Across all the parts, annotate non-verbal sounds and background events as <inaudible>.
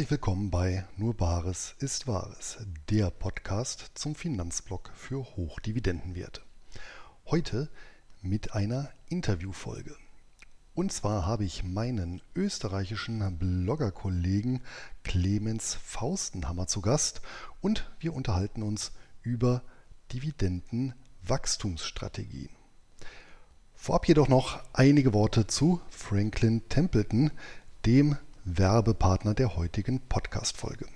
Herzlich willkommen bei Nur Bares ist Wahres, der Podcast zum Finanzblock für Hochdividendenwerte. Heute mit einer Interviewfolge. Und zwar habe ich meinen österreichischen Bloggerkollegen Clemens Faustenhammer zu Gast und wir unterhalten uns über Dividendenwachstumsstrategien. Vorab jedoch noch einige Worte zu Franklin Templeton, dem Werbepartner der heutigen Podcast-Folge.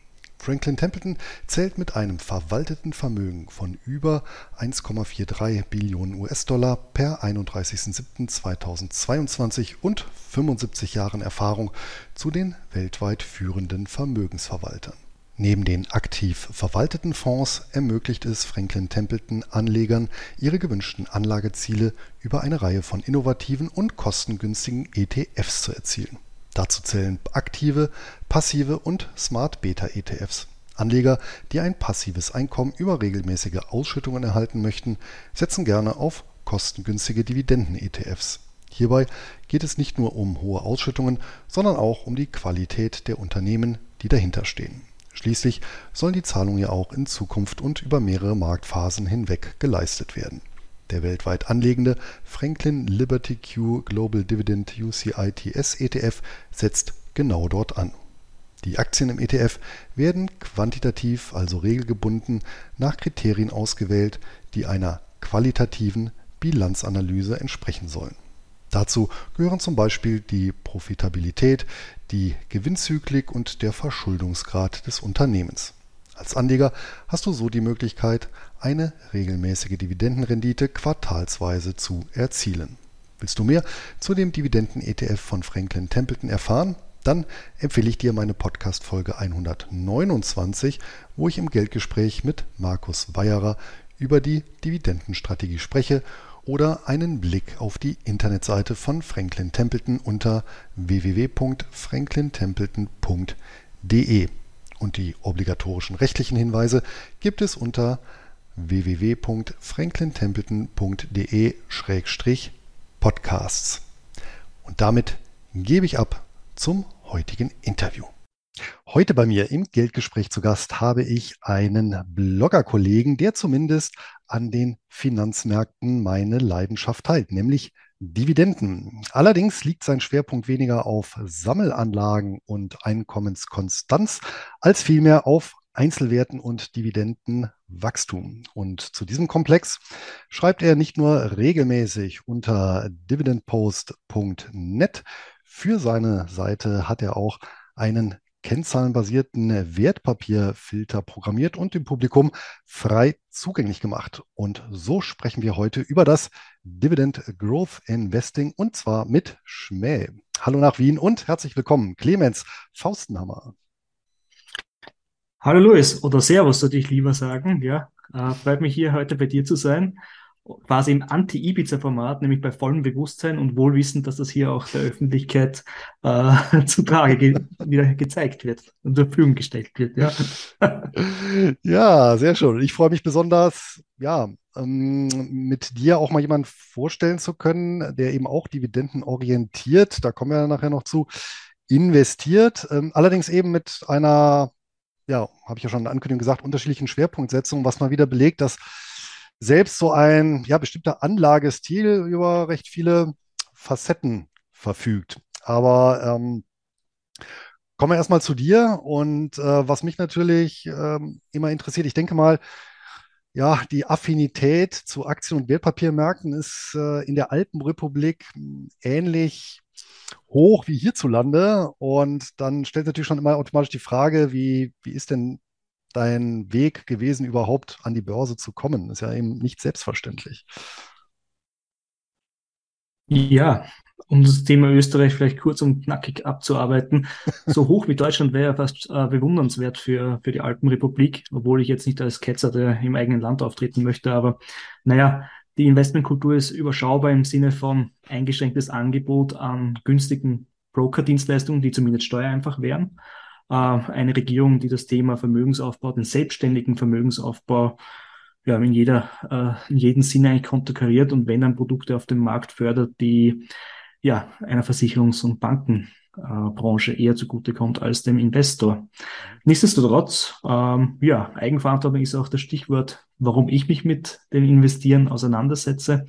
Franklin Templeton zählt mit einem verwalteten Vermögen von über 1,43 Billionen US-Dollar per 31.07.2022 und 75 Jahren Erfahrung zu den weltweit führenden Vermögensverwaltern. Neben den aktiv verwalteten Fonds ermöglicht es Franklin Templeton Anlegern, ihre gewünschten Anlageziele über eine Reihe von innovativen und kostengünstigen ETFs zu erzielen Dazu zählen aktive, passive und Smart Beta ETFs. Anleger, die ein passives Einkommen über regelmäßige Ausschüttungen erhalten möchten, setzen gerne auf kostengünstige Dividenden-ETFs. Hierbei geht es nicht nur um hohe Ausschüttungen, sondern auch um die Qualität der Unternehmen, die dahinter stehen. Schließlich sollen die Zahlungen ja auch in Zukunft und über mehrere Marktphasen hinweg geleistet werden der weltweit anlegende Franklin Liberty Q Global Dividend UCITS ETF setzt genau dort an. Die Aktien im ETF werden quantitativ, also regelgebunden, nach Kriterien ausgewählt, die einer qualitativen Bilanzanalyse entsprechen sollen. Dazu gehören zum Beispiel die Profitabilität, die Gewinnzyklik und der Verschuldungsgrad des Unternehmens. Als Anleger hast du so die Möglichkeit, eine regelmäßige Dividendenrendite quartalsweise zu erzielen. Willst du mehr zu dem Dividenden-ETF von Franklin Templeton erfahren? Dann empfehle ich dir meine Podcast-Folge 129, wo ich im Geldgespräch mit Markus Weyerer über die Dividendenstrategie spreche oder einen Blick auf die Internetseite von Franklin Templeton unter www.franklintempleton.de und die obligatorischen rechtlichen Hinweise gibt es unter www.franklintempleton.de-podcasts. Und damit gebe ich ab zum heutigen Interview. Heute bei mir im Geldgespräch zu Gast habe ich einen Bloggerkollegen, der zumindest an den Finanzmärkten meine Leidenschaft teilt, nämlich Dividenden. Allerdings liegt sein Schwerpunkt weniger auf Sammelanlagen und Einkommenskonstanz als vielmehr auf Einzelwerten und Dividendenwachstum. Und zu diesem Komplex schreibt er nicht nur regelmäßig unter dividendpost.net. Für seine Seite hat er auch einen kennzahlenbasierten Wertpapierfilter programmiert und dem Publikum frei zugänglich gemacht. Und so sprechen wir heute über das Dividend Growth Investing und zwar mit Schmäh. Hallo nach Wien und herzlich willkommen, Clemens Faustenhammer. Hallo Luis oder Servus, sollte ich lieber sagen. Ja, äh, freut mich hier heute bei dir zu sein quasi im Anti-Ibiza-Format, nämlich bei vollem Bewusstsein und Wohlwissen, dass das hier auch der Öffentlichkeit äh, <laughs> zu Trage ge wieder gezeigt wird und zur Verfügung gestellt wird. Ja, <laughs> ja sehr schön. Ich freue mich besonders, ja, ähm, mit dir auch mal jemanden vorstellen zu können, der eben auch dividendenorientiert, da kommen wir nachher noch zu, investiert, ähm, allerdings eben mit einer, ja, habe ich ja schon in der Ankündigung gesagt, unterschiedlichen Schwerpunktsetzungen, was mal wieder belegt, dass selbst so ein ja, bestimmter Anlagestil über recht viele Facetten verfügt. Aber ähm, kommen wir erstmal zu dir und äh, was mich natürlich ähm, immer interessiert, ich denke mal, ja, die Affinität zu Aktien- und Wertpapiermärkten ist äh, in der Alpenrepublik hm, ähnlich hoch wie hierzulande. Und dann stellt natürlich schon immer automatisch die Frage, wie, wie ist denn dein Weg gewesen, überhaupt an die Börse zu kommen? Ist ja eben nicht selbstverständlich. Ja, um das Thema Österreich vielleicht kurz und knackig abzuarbeiten. <laughs> So hoch wie Deutschland wäre ja fast äh, bewundernswert für, für die Alpenrepublik, obwohl ich jetzt nicht als Ketzer der im eigenen Land auftreten möchte. Aber naja, die Investmentkultur ist überschaubar im Sinne von eingeschränktes Angebot an günstigen Broker-Dienstleistungen, die zumindest steuereinfach wären. Äh, eine Regierung, die das Thema Vermögensaufbau, den selbstständigen Vermögensaufbau ja, in, jeder, äh, in jedem Sinne eigentlich konterkariert und wenn dann Produkte auf dem Markt fördert, die ja einer Versicherungs- und Bankenwelt Branche eher zugutekommt als dem Investor. Nichtsdestotrotz, ähm, ja, Eigenverantwortung ist auch das Stichwort, warum ich mich mit dem Investieren auseinandersetze.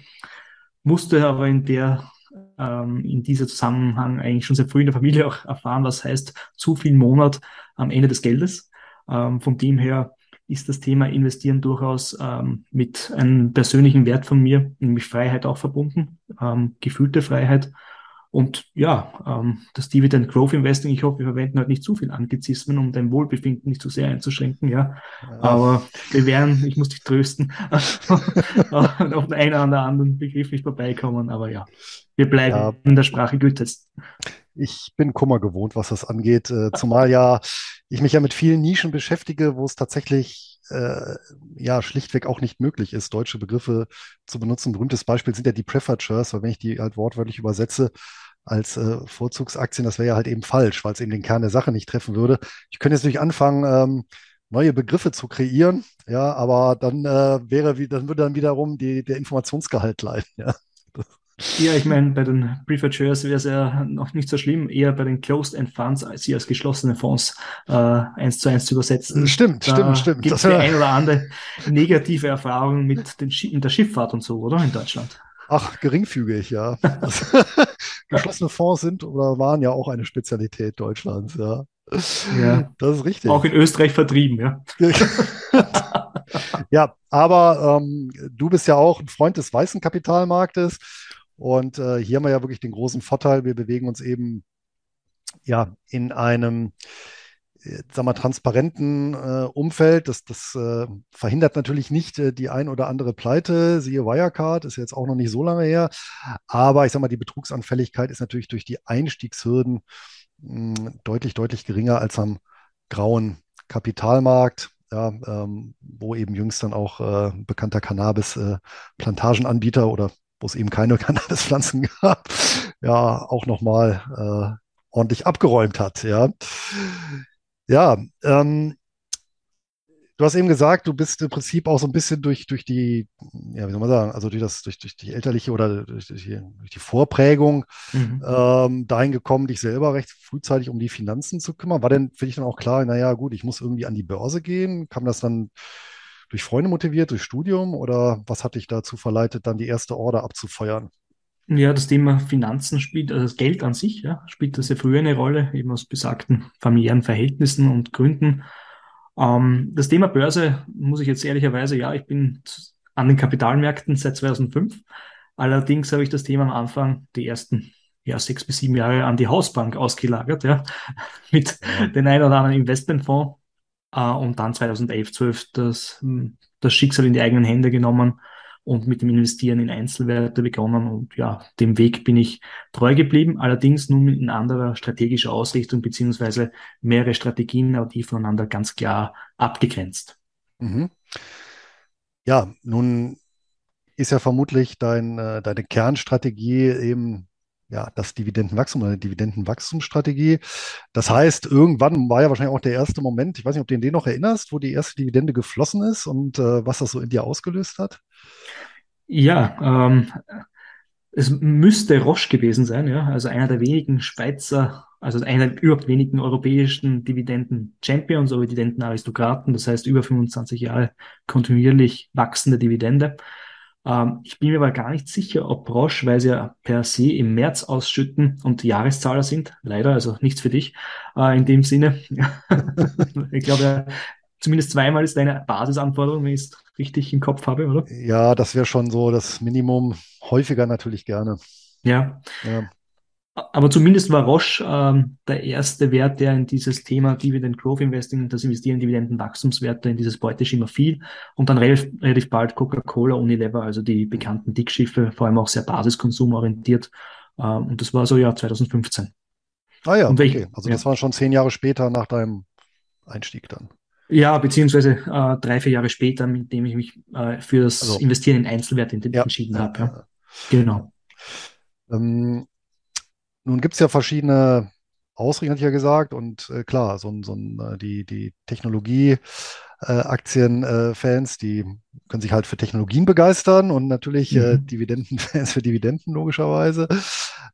Musste aber in der ähm, in dieser Zusammenhang eigentlich schon sehr früh in der Familie auch erfahren, was heißt zu viel Monat am Ende des Geldes. Ähm, vom Team her ist das Thema Investieren durchaus ähm, mit einem persönlichen Wert von mir, nämlich Freiheit auch verbunden, ähm, gefühlte Freiheit. Und ja, ähm, das Dividend Growth Investing, ich hoffe, wir verwenden halt nicht zu viel Anglizismen, um dein Wohlbefinden nicht zu sehr einzuschränken, ja. ja. Aber wir werden, ich muss dich trösten, <laughs> auf den einen oder anderen Begriff nicht vorbeikommen, aber ja, wir bleiben ja. in der Sprache Goethes. Ich bin Kummer gewohnt, was das angeht, äh, zumal ja ich mich ja mit vielen Nischen beschäftige, wo es tatsächlich äh, ja schlichtweg auch nicht möglich ist, deutsche Begriffe zu benutzen. Berühmtes Beispiel sind ja die Preferred weil wenn ich die halt wortwörtlich übersetze, als äh, Vorzugsaktien, das wäre ja halt eben falsch, weil es eben den Kern der Sache nicht treffen würde. Ich könnte jetzt natürlich anfangen, ähm, neue Begriffe zu kreieren, ja, aber dann äh, wäre wie, dann würde dann wiederum die, der Informationsgehalt <laughs> leiden, ja. Ja, ich meine, bei den Preferred Shares wäre es ja noch nicht so schlimm, eher bei den Closed End Funds als sie als geschlossene Fonds äh, eins zu eins zu übersetzen. Stimmt, da stimmt, stimmt. Gibt es die ein oder andere negative Erfahrung mit, den, mit der Schifffahrt und so, oder in Deutschland? Ach, geringfügig, <laughs> ja. Geschlossene Fonds sind oder waren ja auch eine Spezialität Deutschlands, ja. Ja, das ist richtig. Auch in Österreich vertrieben, ja. <laughs> ja, aber ähm, du bist ja auch ein Freund des weißen Kapitalmarktes. Und äh, hier haben wir ja wirklich den großen Vorteil, wir bewegen uns eben ja in einem äh, sagen wir, transparenten äh, Umfeld. Das, das äh, verhindert natürlich nicht äh, die ein oder andere Pleite. Siehe Wirecard, ist jetzt auch noch nicht so lange her. Aber ich sage mal, die Betrugsanfälligkeit ist natürlich durch die Einstiegshürden mh, hm, deutlich, deutlich geringer als am grauen Kapitalmarkt. Ja, ähm, wo eben jüngst dann auch äh, bekannter Cannabis-Plantagenanbieter äh, oder wo es eben keine <laughs> Cannabispflanzen gab, ja, auch nochmal äh, ordentlich abgeräumt hat. Ja, ja ähm, Du hast eben gesagt, du bist im Prinzip auch so ein bisschen durch, durch die, ja, wie soll man sagen, also durch das, durch, durch die elterliche oder durch, durch, die, durch die Vorprägung mhm. ähm, dahin gekommen, dich selber recht frühzeitig um die Finanzen zu kümmern. War denn für dich dann auch klar, naja, gut, ich muss irgendwie an die Börse gehen? Kam das dann durch Freunde motiviert, durch Studium oder was hat dich dazu verleitet, dann die erste Order abzufeuern? Ja, das Thema Finanzen spielt, also das Geld an sich, ja, spielt das ja früher eine Rolle, eben aus besagten familiären Verhältnissen und Gründen. Ähm, das Thema Börse muss ich jetzt ehrlicherweise, ja, ich bin an den Kapitalmärkten seit 2005. Allerdings habe ich das Thema am Anfang, die ersten ja, sechs bis sieben Jahre an die Hausbank ausgelagert, ja, <laughs> mit ja. den ein oder anderen Investmentfonds und dann 2011, 12 das, hm, das Schicksal in die eigenen Hände genommen und mit dem Investieren in Einzelwerte begonnen. Und ja, dem Weg bin ich treu geblieben, allerdings nun in anderer strategischer Ausrichtung beziehungsweise mehrere Strategien, aber die voneinander ganz klar abgegrenzt. Mhm. Ja, nun ist ja vermutlich dein, äh, deine Kernstrategie eben ja, das Dividendenwachstum oder eine Dividendenwachstumsstrategie. Das heißt, irgendwann war ja wahrscheinlich auch der erste Moment, ich weiß nicht, ob du den noch erinnerst, wo die erste Dividende geflossen ist und äh, was das so in dir ausgelöst hat. Ja, ähm, es müsste Roche gewesen sein, ja, also einer der wenigen Schweizer, also einer der überhaupt wenigen europäischen Dividenden-Champions oder Dividendenaristokraten, das heißt über 25 Jahre kontinuierlich wachsende Dividende. Ähm, ich bin mir aber gar nicht sicher, ob Roche, weil sie ja per se im März ausschütten und Jahreszahler sind, leider, also nichts für dich äh, in dem Sinne. <laughs> ich glaube, zumindest zweimal ist deine Basisanforderung, wenn ich es richtig im Kopf habe, oder? Ja, das wäre schon so das Minimum. Häufiger natürlich gerne. Ja. ja. Aber zumindest war Roche ähm, der erste Wert, der in dieses Thema Dividend Growth Investing, das Investieren in Dividendenwachstumswerte, in dieses Beuteschema fiel. Und dann relativ, relativ bald Coca-Cola, Unilever, also die bekannten Dickschiffe, vor allem auch sehr basiskonsumorientiert. Ähm, und das war so ja 2015. Ah ja, okay. Also das ja. war schon zehn Jahre später nach deinem Einstieg dann. Ja, beziehungsweise äh, drei, vier Jahre später, mit dem ich mich äh, für das also, Investieren in Einzelwerte ja, entschieden habe. Ja. Genau. Ähm, nun gibt es ja verschiedene Ausrichtungen, hatte ich ja gesagt, und äh, klar, so, so äh, die, die Technologie-Aktien-Fans, äh, die können sich halt für Technologien begeistern und natürlich äh, mhm. Dividendenfans <laughs> für Dividenden logischerweise.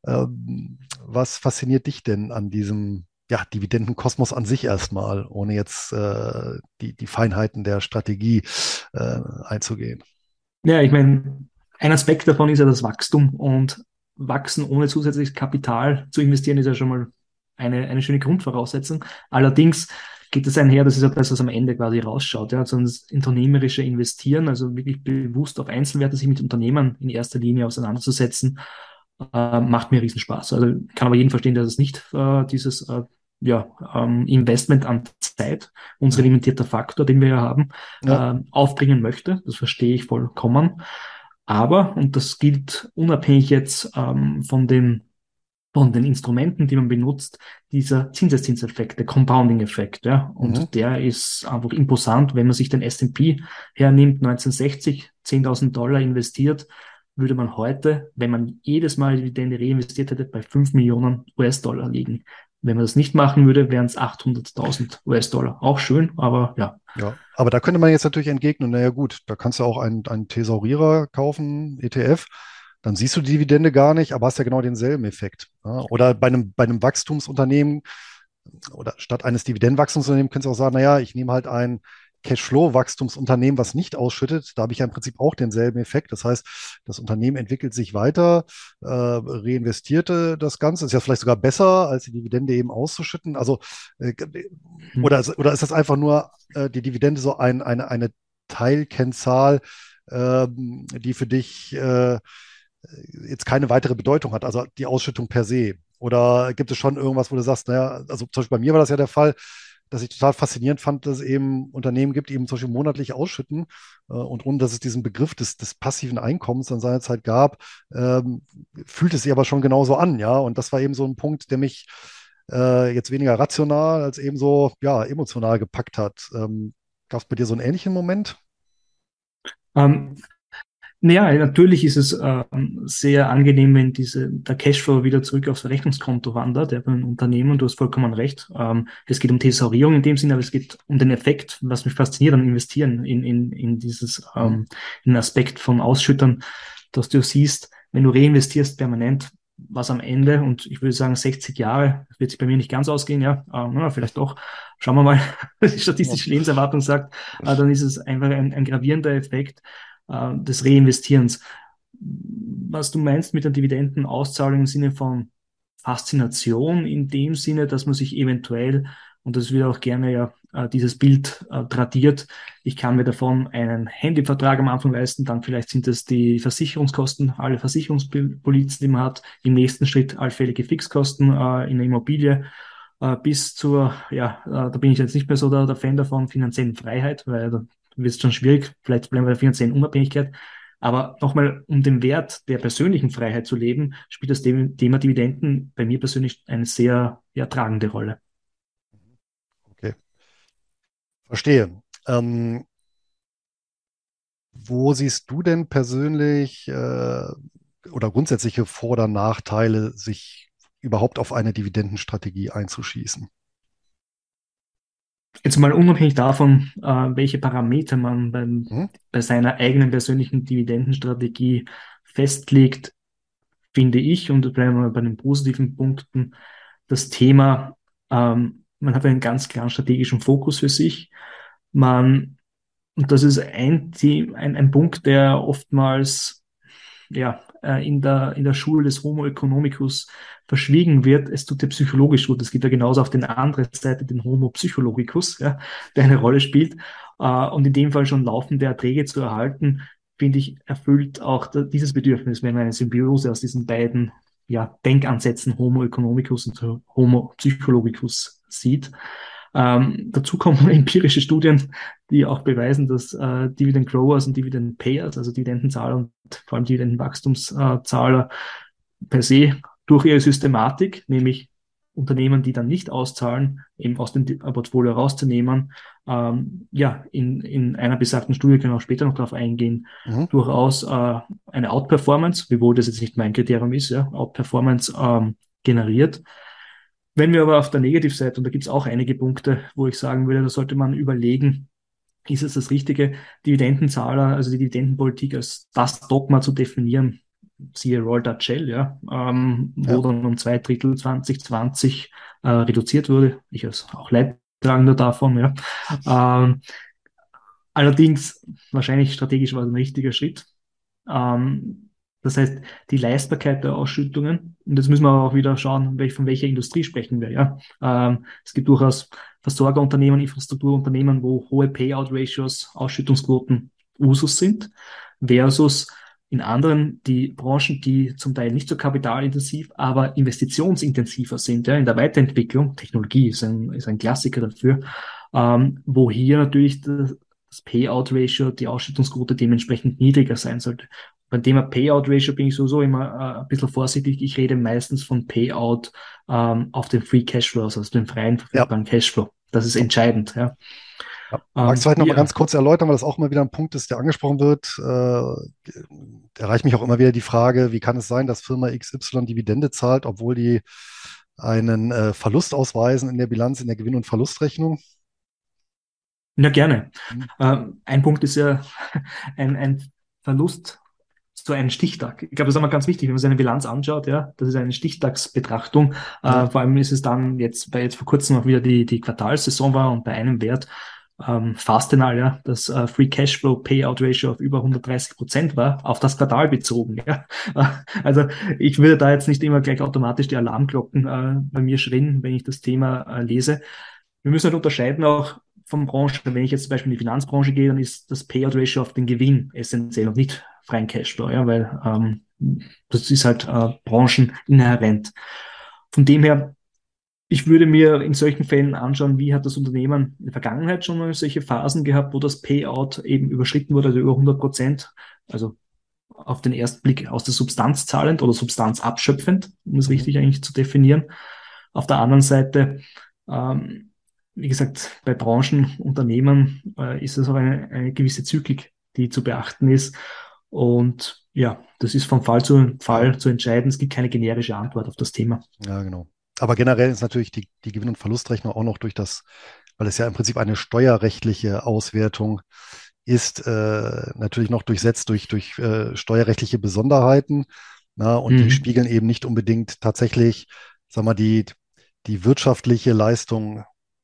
Ähm, was fasziniert dich denn an diesem ja, Dividendenkosmos an sich erstmal, ohne jetzt äh, die, die Feinheiten der Strategie äh, einzugehen? Ja, ich meine, ein Aspekt davon ist ja das Wachstum und wachsen ohne zusätzliches Kapital zu investieren ist ja schon mal eine, eine schöne Grundvoraussetzung. Allerdings geht es einher, das ist ja das, was am Ende quasi rausschaut, ja, also das unternehmerische Investieren, also wirklich bewusst auf Einzelwerte sich mit Unternehmen in erster Linie auseinanderzusetzen, äh, macht mir riesen Spaß. Also kann aber jeden verstehen, der das nicht äh, dieses äh, ja, ähm, Investment an Zeit, unser limitierter Faktor, den wir ja haben, ja. Äh, aufbringen möchte. Das verstehe ich vollkommen. Aber, und das gilt unabhängig jetzt ähm, von den von den Instrumenten, die man benutzt, dieser Zinseszinseffekt, der Compounding-Effekt, ja. Und mhm. der ist einfach imposant, wenn man sich den S&P hernimmt, 1960, 10.000 Dollar investiert, würde man heute, wenn man jedes Mal Dividende reinvestiert hätte, bei 5 Millionen US-Dollar liegen. Wenn man das nicht machen würde, wären es 800.000 US-Dollar. Auch schön, aber ja. Ja, aber da könnte man jetzt natürlich entgegnen, naja gut, da kannst du auch einen, einen Thesaurierer kaufen, ETF, dann siehst du die Dividende gar nicht, aber hast ja genau denselben Effekt. Ja? Oder bei einem, bei einem Wachstumsunternehmen oder statt eines Dividendenwachstumsunternehmens könntest du auch sagen, naja, ich nehme halt ein Cashflow-Wachstumsunternehmen, was nicht ausschüttet, da habe ich ja im Prinzip auch denselben Effekt. Das heißt, das Unternehmen entwickelt sich weiter, äh, reinvestierte das Ganze, ist ja vielleicht sogar besser, als die Dividende eben auszuschütten. Also, äh, hm. oder, oder ist das einfach nur äh, die Dividende so ein, eine, eine Teilkennzahl, äh, die für dich äh, jetzt keine weitere Bedeutung hat, also die Ausschüttung per se? Oder gibt es schon irgendwas, wo du sagst, naja, also zum Beispiel bei mir war das ja der Fall, dass ich total faszinierend fand, dass es eben Unternehmen gibt, die eben zum Beispiel monatlich ausschütten äh, und ohne dass es diesen Begriff des, des passiven Einkommens an seiner Zeit gab, ähm, fühlt es sich aber schon genauso an, ja. Und das war eben so ein Punkt, der mich äh, jetzt weniger rational als eben so, ja, emotional gepackt hat. Ähm, Gab es bei dir so einen ähnlichen Moment? Ähm, naja, natürlich ist es äh, sehr angenehm, wenn diese, der Cashflow wieder zurück aufs Rechnungskonto wandert, ja, bei einem Unternehmen. Du hast vollkommen recht. Ähm, es geht um Thesaurierung in dem Sinne, aber es geht um den Effekt, was mich fasziniert an Investieren in, in, in dieses, ähm, in den Aspekt von Ausschüttern, dass du siehst, wenn du reinvestierst permanent, was am Ende, und ich würde sagen 60 Jahre, wird sich bei mir nicht ganz ausgehen, ja, äh, na, vielleicht doch, schauen wir mal, <laughs> was die statistische Lebenserwartung sagt, äh, dann ist es einfach ein, ein gravierender Effekt, äh, des Reinvestierens. Was du meinst mit der Dividendenauszahlung im Sinne von Faszination, in dem Sinne, dass man sich eventuell, und das wird auch gerne ja äh, dieses Bild äh, tradiert, ich kann mir davon einen Handyvertrag am Anfang leisten, dann vielleicht sind das die Versicherungskosten, alle Versicherungspolizen, die man hat, im nächsten Schritt allfällige Fixkosten in der Immobilie bis zur, ja, da bin ich jetzt nicht mehr so der, der Fan davon, finanziellen Freiheit, weil da wird es schon schwierig, vielleicht bleiben wir bei der finanziellen Unabhängigkeit. Aber nochmal, um den Wert der persönlichen Freiheit zu leben, spielt das Thema Dividenden bei mir persönlich eine sehr ja, tragende Rolle. Okay. Verstehe. Ähm, wo siehst du denn persönlich äh, oder grundsätzliche Vor- oder Nachteile, sich überhaupt auf eine Dividendenstrategie einzuschießen? Jetzt mal unabhängig davon, äh, welche Parameter man beim, mhm. bei seiner eigenen persönlichen Dividendenstrategie festlegt, finde ich, und bleiben wir bei den positiven Punkten, das Thema, ähm, man hat einen ganz klaren strategischen Fokus für sich. Man, und das ist ein, ein, ein Punkt, der oftmals ja, äh, in, der, in der Schule des Homo economicus verschwiegen wird, es tut dir psychologisch gut. Es gibt ja genauso auf der anderen Seite den Homo psychologicus, ja, der eine Rolle spielt. Äh, und in dem Fall schon laufende Erträge zu erhalten, finde ich, erfüllt auch dieses Bedürfnis, wenn man eine Symbiose aus diesen beiden ja, Denkansätzen Homo economicus und Homo psychologicus sieht. Ähm, dazu kommen <laughs> empirische Studien, die auch beweisen, dass äh, Dividend Growers und Dividend Payers, also Dividendenzahler und vor allem Dividendenwachstumszahler per se durch ihre Systematik, nämlich Unternehmen, die dann nicht auszahlen, eben aus dem Portfolio rauszunehmen, ähm, ja, in, in einer besagten Studie können wir auch später noch darauf eingehen, mhm. durchaus äh, eine Outperformance, wiewohl das jetzt nicht mein Kriterium ist, ja, Outperformance ähm, generiert. Wenn wir aber auf der Negativseite, und da gibt es auch einige Punkte, wo ich sagen würde, da sollte man überlegen, ist es das Richtige, Dividendenzahler, also die Dividendenpolitik als das Dogma zu definieren, siehe Roll Dutch Shell, ja, ähm, wo ja. dann um zwei Drittel 2020 äh, reduziert wurde. Ich als auch Leidtragender davon, ja. Ähm, allerdings, wahrscheinlich strategisch war es ein richtiger Schritt. Ähm, das heißt, die Leistbarkeit der Ausschüttungen, und das müssen wir auch wieder schauen, von welcher Industrie sprechen wir. Ja? Ähm, es gibt durchaus Versorgerunternehmen, Infrastrukturunternehmen, wo hohe Payout-Ratios, Ausschüttungsquoten Usus sind, versus in anderen die Branchen, die zum Teil nicht so kapitalintensiv, aber investitionsintensiver sind, ja, in der Weiterentwicklung. Technologie ist ein, ist ein Klassiker dafür, ähm, wo hier natürlich das, Payout-Ratio, die Ausschüttungsquote dementsprechend niedriger sein sollte. Beim Thema Payout-Ratio bin ich sowieso immer äh, ein bisschen vorsichtig. Ich rede meistens von Payout ähm, auf den Free Cashflow, also den freien verfügbaren ja. Cashflow. Das ist entscheidend. Ja. Ja. Ähm, Magst du vielleicht noch ja. mal ganz kurz erläutern, weil das auch immer wieder ein Punkt ist, der angesprochen wird. Äh, erreicht mich auch immer wieder die Frage, wie kann es sein, dass Firma XY Dividende zahlt, obwohl die einen äh, Verlust ausweisen in der Bilanz, in der Gewinn- und Verlustrechnung? Ja, gerne. Mhm. Ähm, ein Punkt ist ja <laughs> ein, ein Verlust so einen Stichtag. Ich glaube, das ist immer ganz wichtig, wenn man seine Bilanz anschaut, ja, das ist eine Stichtagsbetrachtung. Ja. Äh, vor allem ist es dann jetzt, weil jetzt vor kurzem auch wieder die, die Quartalssaison war und bei einem Wert ähm, Fastenal, ja, das äh, Free Cashflow Payout Ratio auf über 130 Prozent war, auf das Quartal bezogen. Ja. <laughs> Also ich würde da jetzt nicht immer gleich automatisch die Alarmglocken äh, bei mir schrillen, wenn ich das Thema äh, lese. Wir müssen halt unterscheiden auch von Branchen. Wenn ich jetzt zum Beispiel in die Finanzbranche gehe, dann ist das Payout Ratio auf den Gewinn essentiell und nicht freien Cashflow, ja, weil ähm, das ist halt äh, brancheninhärent. Von dem her ich würde mir in solchen Fällen anschauen, wie hat das Unternehmen in der Vergangenheit schon mal solche Phasen gehabt, wo das Payout eben überschritten wurde, also über 100 Prozent, also auf den ersten Blick aus der Substanz zahlend oder Substanz abschöpfend, um es mhm. richtig eigentlich zu definieren. Auf der anderen Seite, ähm, wie gesagt, bei Branchen, Unternehmen äh, ist es auch eine, eine gewisse Zyklik, die zu beachten ist. Und ja, das ist vom Fall zu Fall zu entscheiden. Es gibt keine generische Antwort auf das Thema. Ja, genau. Aber generell ist natürlich die, die Gewinn- und Verlustrechnung auch noch durch das, weil es ja im Prinzip eine steuerrechtliche Auswertung ist, äh, natürlich noch durchsetzt durch, durch äh, steuerrechtliche Besonderheiten. Na, und mhm. die spiegeln eben nicht unbedingt tatsächlich, sag mal, die, die wirtschaftliche Leistung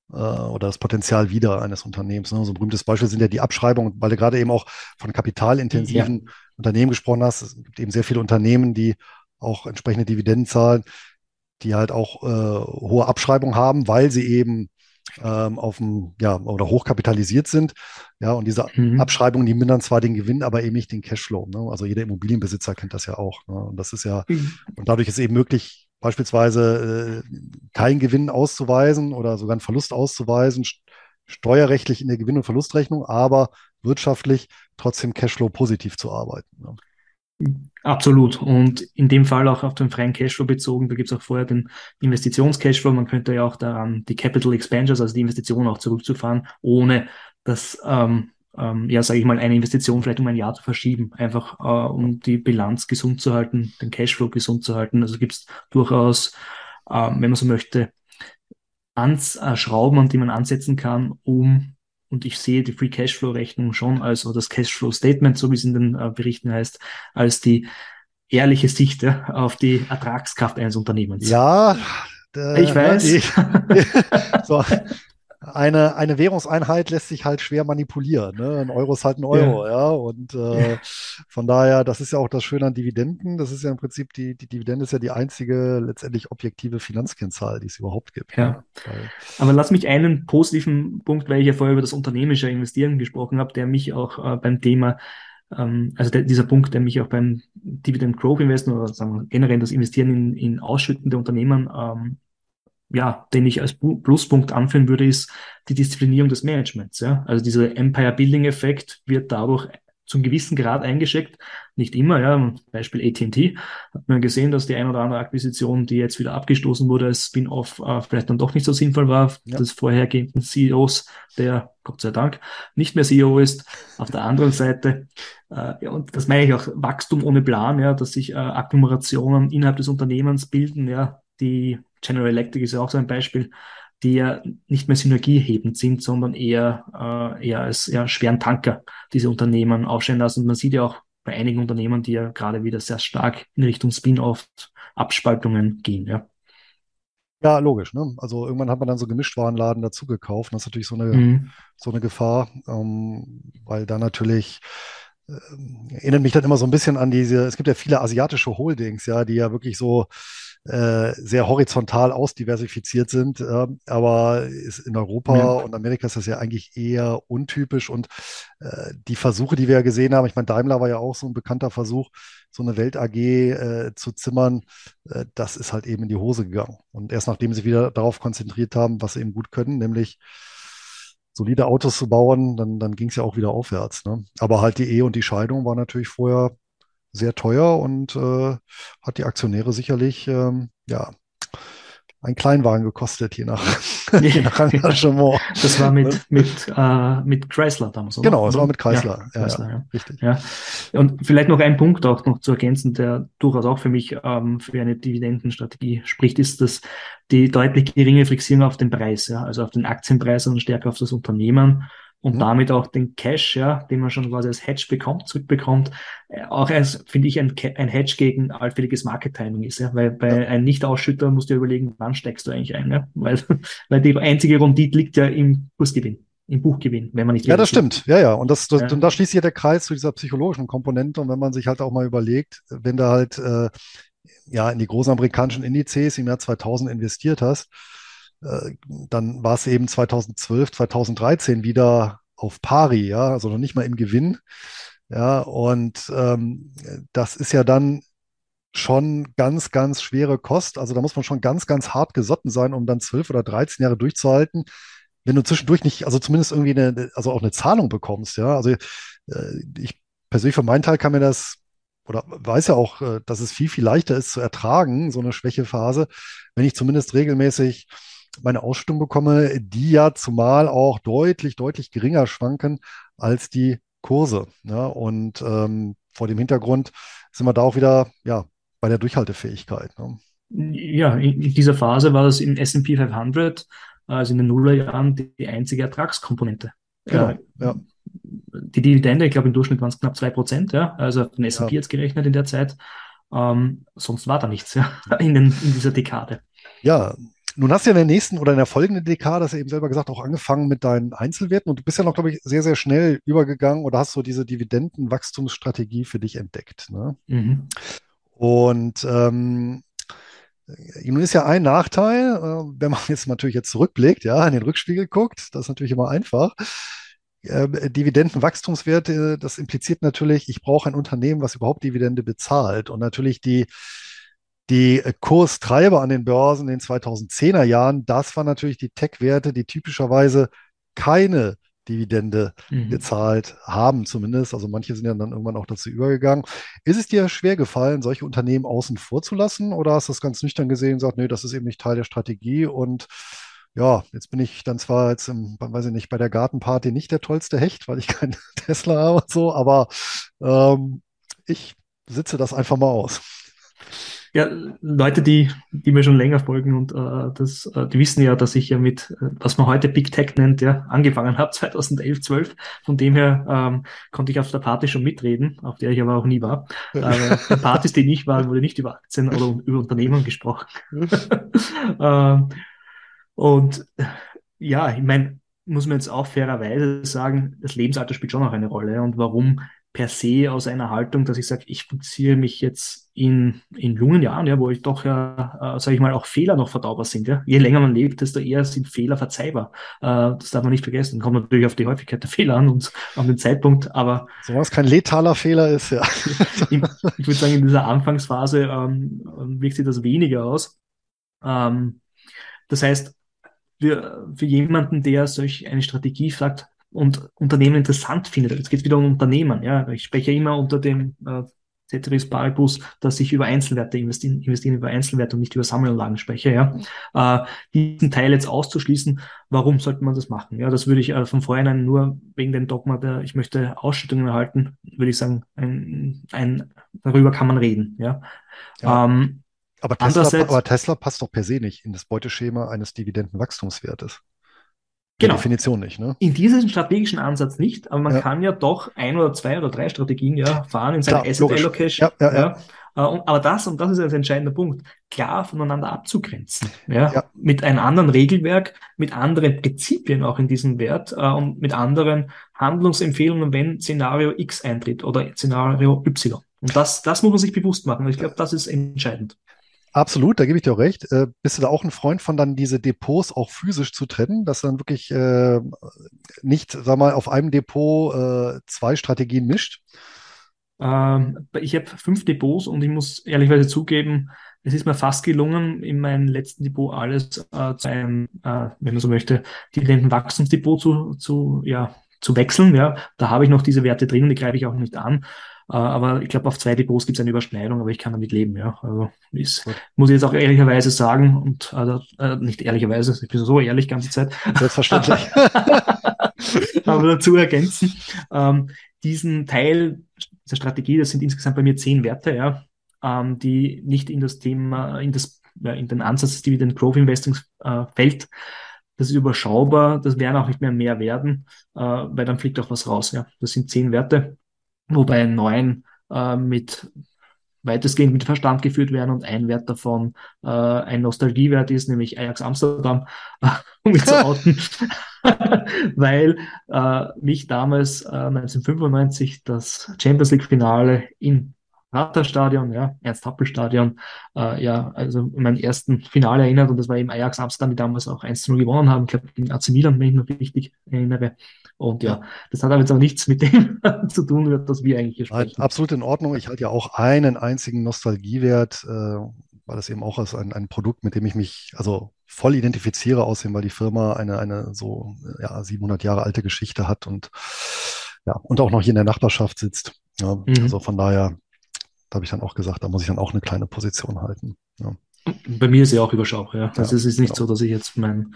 oder das Potenzial wieder eines Unternehmens. Ne? So ein berühmtes Beispiel sind ja die Abschreibungen, weil du gerade eben auch von kapitalintensiven ja. Unternehmen gesprochen hast. Es gibt eben sehr viele Unternehmen, die auch entsprechende Dividenden zahlen die halt auch äh, hohe Abschreibungen haben, weil sie eben ähm, auf dem, ja, oder hochkapitalisiert sind. Ja, und diese mhm. Abschreibungen, die mindern zwar den Gewinn, aber eben nicht den Cashflow. Ne? Also jeder Immobilienbesitzer kennt das ja auch. Ne? Und das ist ja, mhm. und dadurch ist eben möglich, beispielsweise äh, keinen Gewinn auszuweisen oder sogar einen Verlust auszuweisen, steuerrechtlich in der Gewinn- und Verlustrechnung, aber wirtschaftlich trotzdem Cashflow positiv zu arbeiten. Ne? Absolut. Und in dem Fall auch auf den freien Cashflow bezogen, da gibt es auch vorher den Investitions-Cashflow. Man könnte ja auch daran die Capital Expenditures, also die Investitionen auch zurückzufahren, ohne dass, ähm, ähm, ja, sage ich mal, eine Investition vielleicht um ein Jahr zu verschieben, einfach äh, um die Bilanz gesund zu halten, den Cashflow gesund zu halten. Also gibt es durchaus, äh, wenn man so möchte, Ans äh, Schrauben, an die man ansetzen kann, um und ich sehe die Free Cashflow Rechnung schon als, oder das Cashflow Statement, so wie es in den äh, Berichten heißt, als die ehrliche Sicht ja, auf die Ertragskraft eines Unternehmens. Ja, äh, ich weiß. Ich, <laughs> so, eine, eine Währungseinheit lässt sich halt schwer manipulieren. Ne? Ein Euro ist halt ein Euro, ja. ja? Und äh, ja. von daher, das ist ja auch das Schöne an Dividenden. Das ist ja im Prinzip, die, die Dividende ist ja die einzige letztendlich objektive Finanzkennzahl, die es überhaupt gibt. Ja. Ne? Aber lass mich einen positiven Punkt, weil ich ja vorher über das unternehmerische Investieren gesprochen habe, der mich auch äh, beim Thema ähm, also der, dieser Punkt, der mich auch beim Dividend Growth Investment oder sagen wir, generell das Investieren in, in ausschüttende Unternehmen ähm, ja, den ich als Pluspunkt anführen würde, ist die Disziplinierung des Managements. Ja? Also dieser Empire Building Effekt wird dadurch zum gewissen Grad eingeschickt. Nicht immer, ja. Beispiel AT&T hat man gesehen, dass die ein oder andere Akquisition, die jetzt wieder abgestoßen wurde als Spin-off, äh, vielleicht dann doch nicht so sinnvoll war, ja. des vorhergehenden CEOs, der Gott sei Dank nicht mehr CEO ist. Auf der anderen Seite, äh, ja, und das meine ich auch Wachstum ohne Plan, ja, dass sich äh, Agglomerationen innerhalb des Unternehmens bilden, ja, die General Electric ist ja auch so ein Beispiel, die ja nicht mehr synergiehebend sind, sondern eher, äh, eher als ja, schweren Tanker diese Unternehmen aufstellen lassen. Und man sieht ja auch bei einigen Unternehmen, die ja gerade wieder sehr stark in Richtung Spin-off, Abspaltungen gehen. Ja. Ja, logisch. Ne? Also irgendwann hat man dann so Gemischtwarenladen dazu gekauft. Das ist natürlich so eine, mhm. so eine Gefahr, ähm, weil da natürlich äh, erinnert mich dann immer so ein bisschen an diese, es gibt ja viele asiatische Holdings, ja, die ja wirklich so äh, sehr horizontal ausdiversifiziert sind. Äh, aber in Europa ja. und Amerika ist das ja eigentlich eher untypisch. Und äh, die Versuche, die wir ja gesehen haben, ich meine, Daimler war ja auch so ein bekannter Versuch, so eine Welt AG äh, zu zimmern, äh, das ist halt eben in die Hose gegangen. Und erst nachdem sie wieder darauf konzentriert haben, was sie eben gut können, nämlich solide Autos zu bauen, dann, dann ging es ja auch wieder aufwärts. Ne? Aber halt die Ehe und die Scheidung war natürlich vorher sehr teuer und äh, hat die Aktionäre sicherlich ähm, ja, ein Kleinwagen gekostet, je nach, <laughs> je nach <laughs> Engagement. Das war mit, mit, äh, mit Chrysler damals, oder? Genau, es war mit Chrysler. Ja, Chrysler, ja, ja. Richtig. Ja. Und vielleicht noch ein Punkt auch noch zu ergänzen, der durchaus auch für mich ähm, für eine Dividendenstrategie spricht, ist, dass die deutlich geringe Fixierung auf den Preis, ja, also auf den Aktienpreis und stärker auf das Unternehmen und mhm. damit auch den Cash, ja, den man schon quasi als Hedge bekommt, zurückbekommt, äh, auch als, finde ich, ein, ein Hedge gegen allfälliges Market Timing ist, ja, weil bei ja. einem Nicht-Ausschütter musst du überlegen, wann steckst du eigentlich ein, ja, weil, <laughs> weil die einzige Rendite liegt ja im Kursgewinn im Buchgewinn, wenn man nicht. Ja, das stimmt. Ja, ja. Und das, das ja. und da schließt sich ja der Kreis zu dieser psychologischen Komponente. Und wenn man sich halt auch mal überlegt, wenn du halt äh, ja in die großen amerikanischen Indizes im Jahr 2000 investiert hast, dann war es eben 2012, 2013 wieder auf Pari, ja, also noch nicht mal im Gewinn. Ja, und ähm, das ist ja dann schon ganz, ganz schwere Kost. Also da muss man schon ganz, ganz hart gesotten sein, um dann zwölf oder 13 Jahre durchzuhalten. Wenn du zwischendurch nicht, also zumindest irgendwie eine, also auch eine Zahlung bekommst, ja. Also äh, ich persönlich für meinen Teil kann mir das oder weiß ja auch, äh, dass es viel, viel leichter ist zu ertragen, so eine Schwächephase, wenn ich zumindest regelmäßig meine Ausschüttung bekomme, die ja zumal auch deutlich, deutlich geringer schwanken als die Kurse. Ja, und ähm, vor dem Hintergrund sind wir da auch wieder ja, bei der Durchhaltefähigkeit. Ne? Ja, in dieser Phase war das im S&P 500, also in den Nullerjahren, die, die einzige Ertragskomponente. Genau, äh, ja. Die Dividende, ich glaube im Durchschnitt waren es knapp 2%, ja, also auf den S&P ja. jetzt gerechnet in der Zeit. Ähm, sonst war da nichts ja, <laughs> in, den, in dieser Dekade. Ja, nun hast du ja in der nächsten oder in der folgenden Dekade, hast du eben selber gesagt, auch angefangen mit deinen Einzelwerten und du bist ja noch, glaube ich, sehr, sehr schnell übergegangen oder hast so diese Dividendenwachstumsstrategie für dich entdeckt. Ne? Mhm. Und ähm, nun ist ja ein Nachteil, äh, wenn man jetzt natürlich jetzt zurückblickt, ja, in den Rückspiegel guckt, das ist natürlich immer einfach. Äh, Dividendenwachstumswerte, das impliziert natürlich, ich brauche ein Unternehmen, was überhaupt Dividende bezahlt. Und natürlich die die Kurstreiber an den Börsen in den 2010er Jahren, das waren natürlich die Tech-Werte, die typischerweise keine Dividende mhm. gezahlt haben, zumindest. Also manche sind ja dann irgendwann auch dazu übergegangen. Ist es dir schwer gefallen, solche Unternehmen außen vor zu lassen oder hast du das ganz nüchtern gesehen und gesagt, nee, das ist eben nicht Teil der Strategie und ja, jetzt bin ich dann zwar jetzt im, weiß ich nicht, bei der Gartenparty nicht der tollste Hecht, weil ich <laughs> keinen Tesla habe und so, aber ähm, ich sitze das einfach mal aus. Ja, Leute, die, die mir schon länger folgen und äh, das, äh, die wissen ja, dass ich ja mit, äh, was man heute Big Tech nennt, ja, angefangen habe, <laughs> 2011, 12. Von dem her ähm, konnte ich auf der Party schon mitreden, auf der ich aber auch nie war. Äh, die Partys, die nicht waren, wurde nicht über Aktien oder über Unternehmen gesprochen. <laughs> ähm, und ja, ich meine, muss man jetzt auch fairerweise sagen, das Lebensalter spielt schon noch eine Rolle. Und warum per se aus einer Haltung, dass ich sage, ich fokussiere mich jetzt in, in jungen Jahren, ja, wo ich doch ja, äh, sage ich mal, auch Fehler noch verdaubar sind. Ja. Je länger man lebt, desto eher sind Fehler verzeihbar. Äh, das darf man nicht vergessen. Kommt natürlich auf die Häufigkeit der Fehler an und auf den Zeitpunkt, aber. So was kein letaler Fehler ist, ja. <laughs> ich, ich würde sagen, in dieser Anfangsphase ähm, wirkt sich das weniger aus. Ähm, das heißt, für, für jemanden, der solch eine Strategie sagt, und Unternehmen interessant findet. Jetzt geht es wieder um Unternehmen. Ja, ich spreche immer unter dem äh, Ceteris Paribus, dass ich über Einzelwerte investieren, investieren über Einzelwerte und nicht über Sammelanlagen spreche. Ja, äh, diesen Teil jetzt auszuschließen, warum sollte man das machen? Ja, das würde ich äh, von vornherein nur wegen dem Dogma, der ich möchte Ausschüttungen erhalten, würde ich sagen, ein, ein, darüber kann man reden. Ja. ja. Ähm, aber, Tesla, aber Tesla passt doch per se nicht in das Beuteschema eines Dividendenwachstumswertes. Genau. Definition nicht, ne? In diesem strategischen Ansatz nicht, aber man ja. kann ja doch ein oder zwei oder drei Strategien ja fahren in seiner Asset logisch. Allocation. Ja, ja, ja. Äh, und, aber das, und das ist ein entscheidender Punkt, klar voneinander abzugrenzen. Ja? ja? Mit einem anderen Regelwerk, mit anderen Prinzipien auch in diesem Wert äh, und mit anderen Handlungsempfehlungen, wenn Szenario X eintritt oder Szenario Y. Und das, das muss man sich bewusst machen. Ich glaube, das ist entscheidend. Absolut, da gebe ich dir auch recht. Äh, bist du da auch ein Freund von dann diese Depots auch physisch zu trennen, dass dann wirklich äh, nicht, sag mal, auf einem Depot äh, zwei Strategien mischt? Ähm, ich habe fünf Depots und ich muss ehrlicherweise zugeben, es ist mir fast gelungen, in meinem letzten Depot alles äh, zu einem, äh, wenn man so möchte, Dividendenwachstumsdepot zu, zu, ja, zu wechseln. Ja, da habe ich noch diese Werte drin und die greife ich auch nicht an. Äh, aber ich glaube, auf zwei Depots gibt es eine Überschneidung, aber ich kann damit leben. Ja, also ist, muss ich jetzt auch ehrlicherweise sagen und also, äh, nicht ehrlicherweise, ich bin so ehrlich ganze Zeit. Selbstverständlich. <laughs> aber dazu ergänzen, ähm, diesen Teil dieser Strategie, das sind insgesamt bei mir zehn Werte, ja, ähm, die nicht in das Thema, in das, ja, in den Ansatz des Dividend Growth Investing äh, fällt. Das ist überschaubar, das werden auch nicht mehr mehr werden, äh, weil dann fliegt auch was raus. Ja. Das sind zehn Werte, wobei neun äh, mit weitestgehend mit Verstand geführt werden und ein Wert davon äh, ein Nostalgiewert ist, nämlich Ajax Amsterdam, <laughs> um mich zu <laughs> outen, <laughs> weil äh, mich damals äh, 1995 das Champions League Finale in Praterstadion, ja, Ernst-Happel-Stadion, äh, ja, also in meinen ersten Finale erinnert und das war eben Ajax Amsterdam, die damals auch 1 0 gewonnen haben, ich glaube gegen AC Milan, wenn ich noch richtig erinnere. Und ja, das hat aber jetzt auch nichts mit dem <laughs> zu tun, was wir eigentlich hier sprechen. Absolut in Ordnung. Ich halte ja auch einen einzigen Nostalgiewert, äh, weil das eben auch ist ein, ein Produkt, mit dem ich mich also voll identifiziere, aussehen, weil die Firma eine, eine so ja, 700 Jahre alte Geschichte hat und ja, und auch noch hier in der Nachbarschaft sitzt. Ja, mhm. Also von daher da habe ich dann auch gesagt, da muss ich dann auch eine kleine Position halten. Ja. Bei mir ist ja auch überschaubar, ja. Also ja, es ist nicht genau. so, dass ich jetzt mein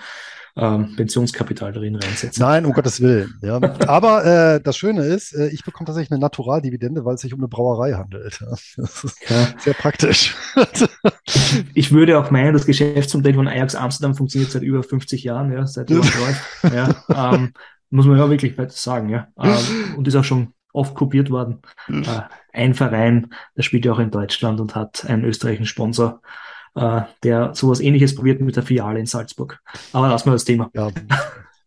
ähm, Pensionskapital darin reinsetze. Nein, um Gottes Willen. Ja. <laughs> Aber äh, das Schöne ist, äh, ich bekomme tatsächlich eine Naturaldividende, weil es sich um eine Brauerei handelt. Ja. Sehr praktisch. <laughs> ich würde auch meinen, das Geschäftsmodell von Ajax Amsterdam funktioniert seit über 50 Jahren, ja, seit <laughs> ja, ähm, muss man ja wirklich sagen, ja. Ähm, und ist auch schon oft kopiert worden. Äh, ein Verein, der spielt ja auch in Deutschland und hat einen österreichischen Sponsor, äh, der sowas ähnliches probiert mit der Filiale in Salzburg. Aber lassen wir das Thema. Ja,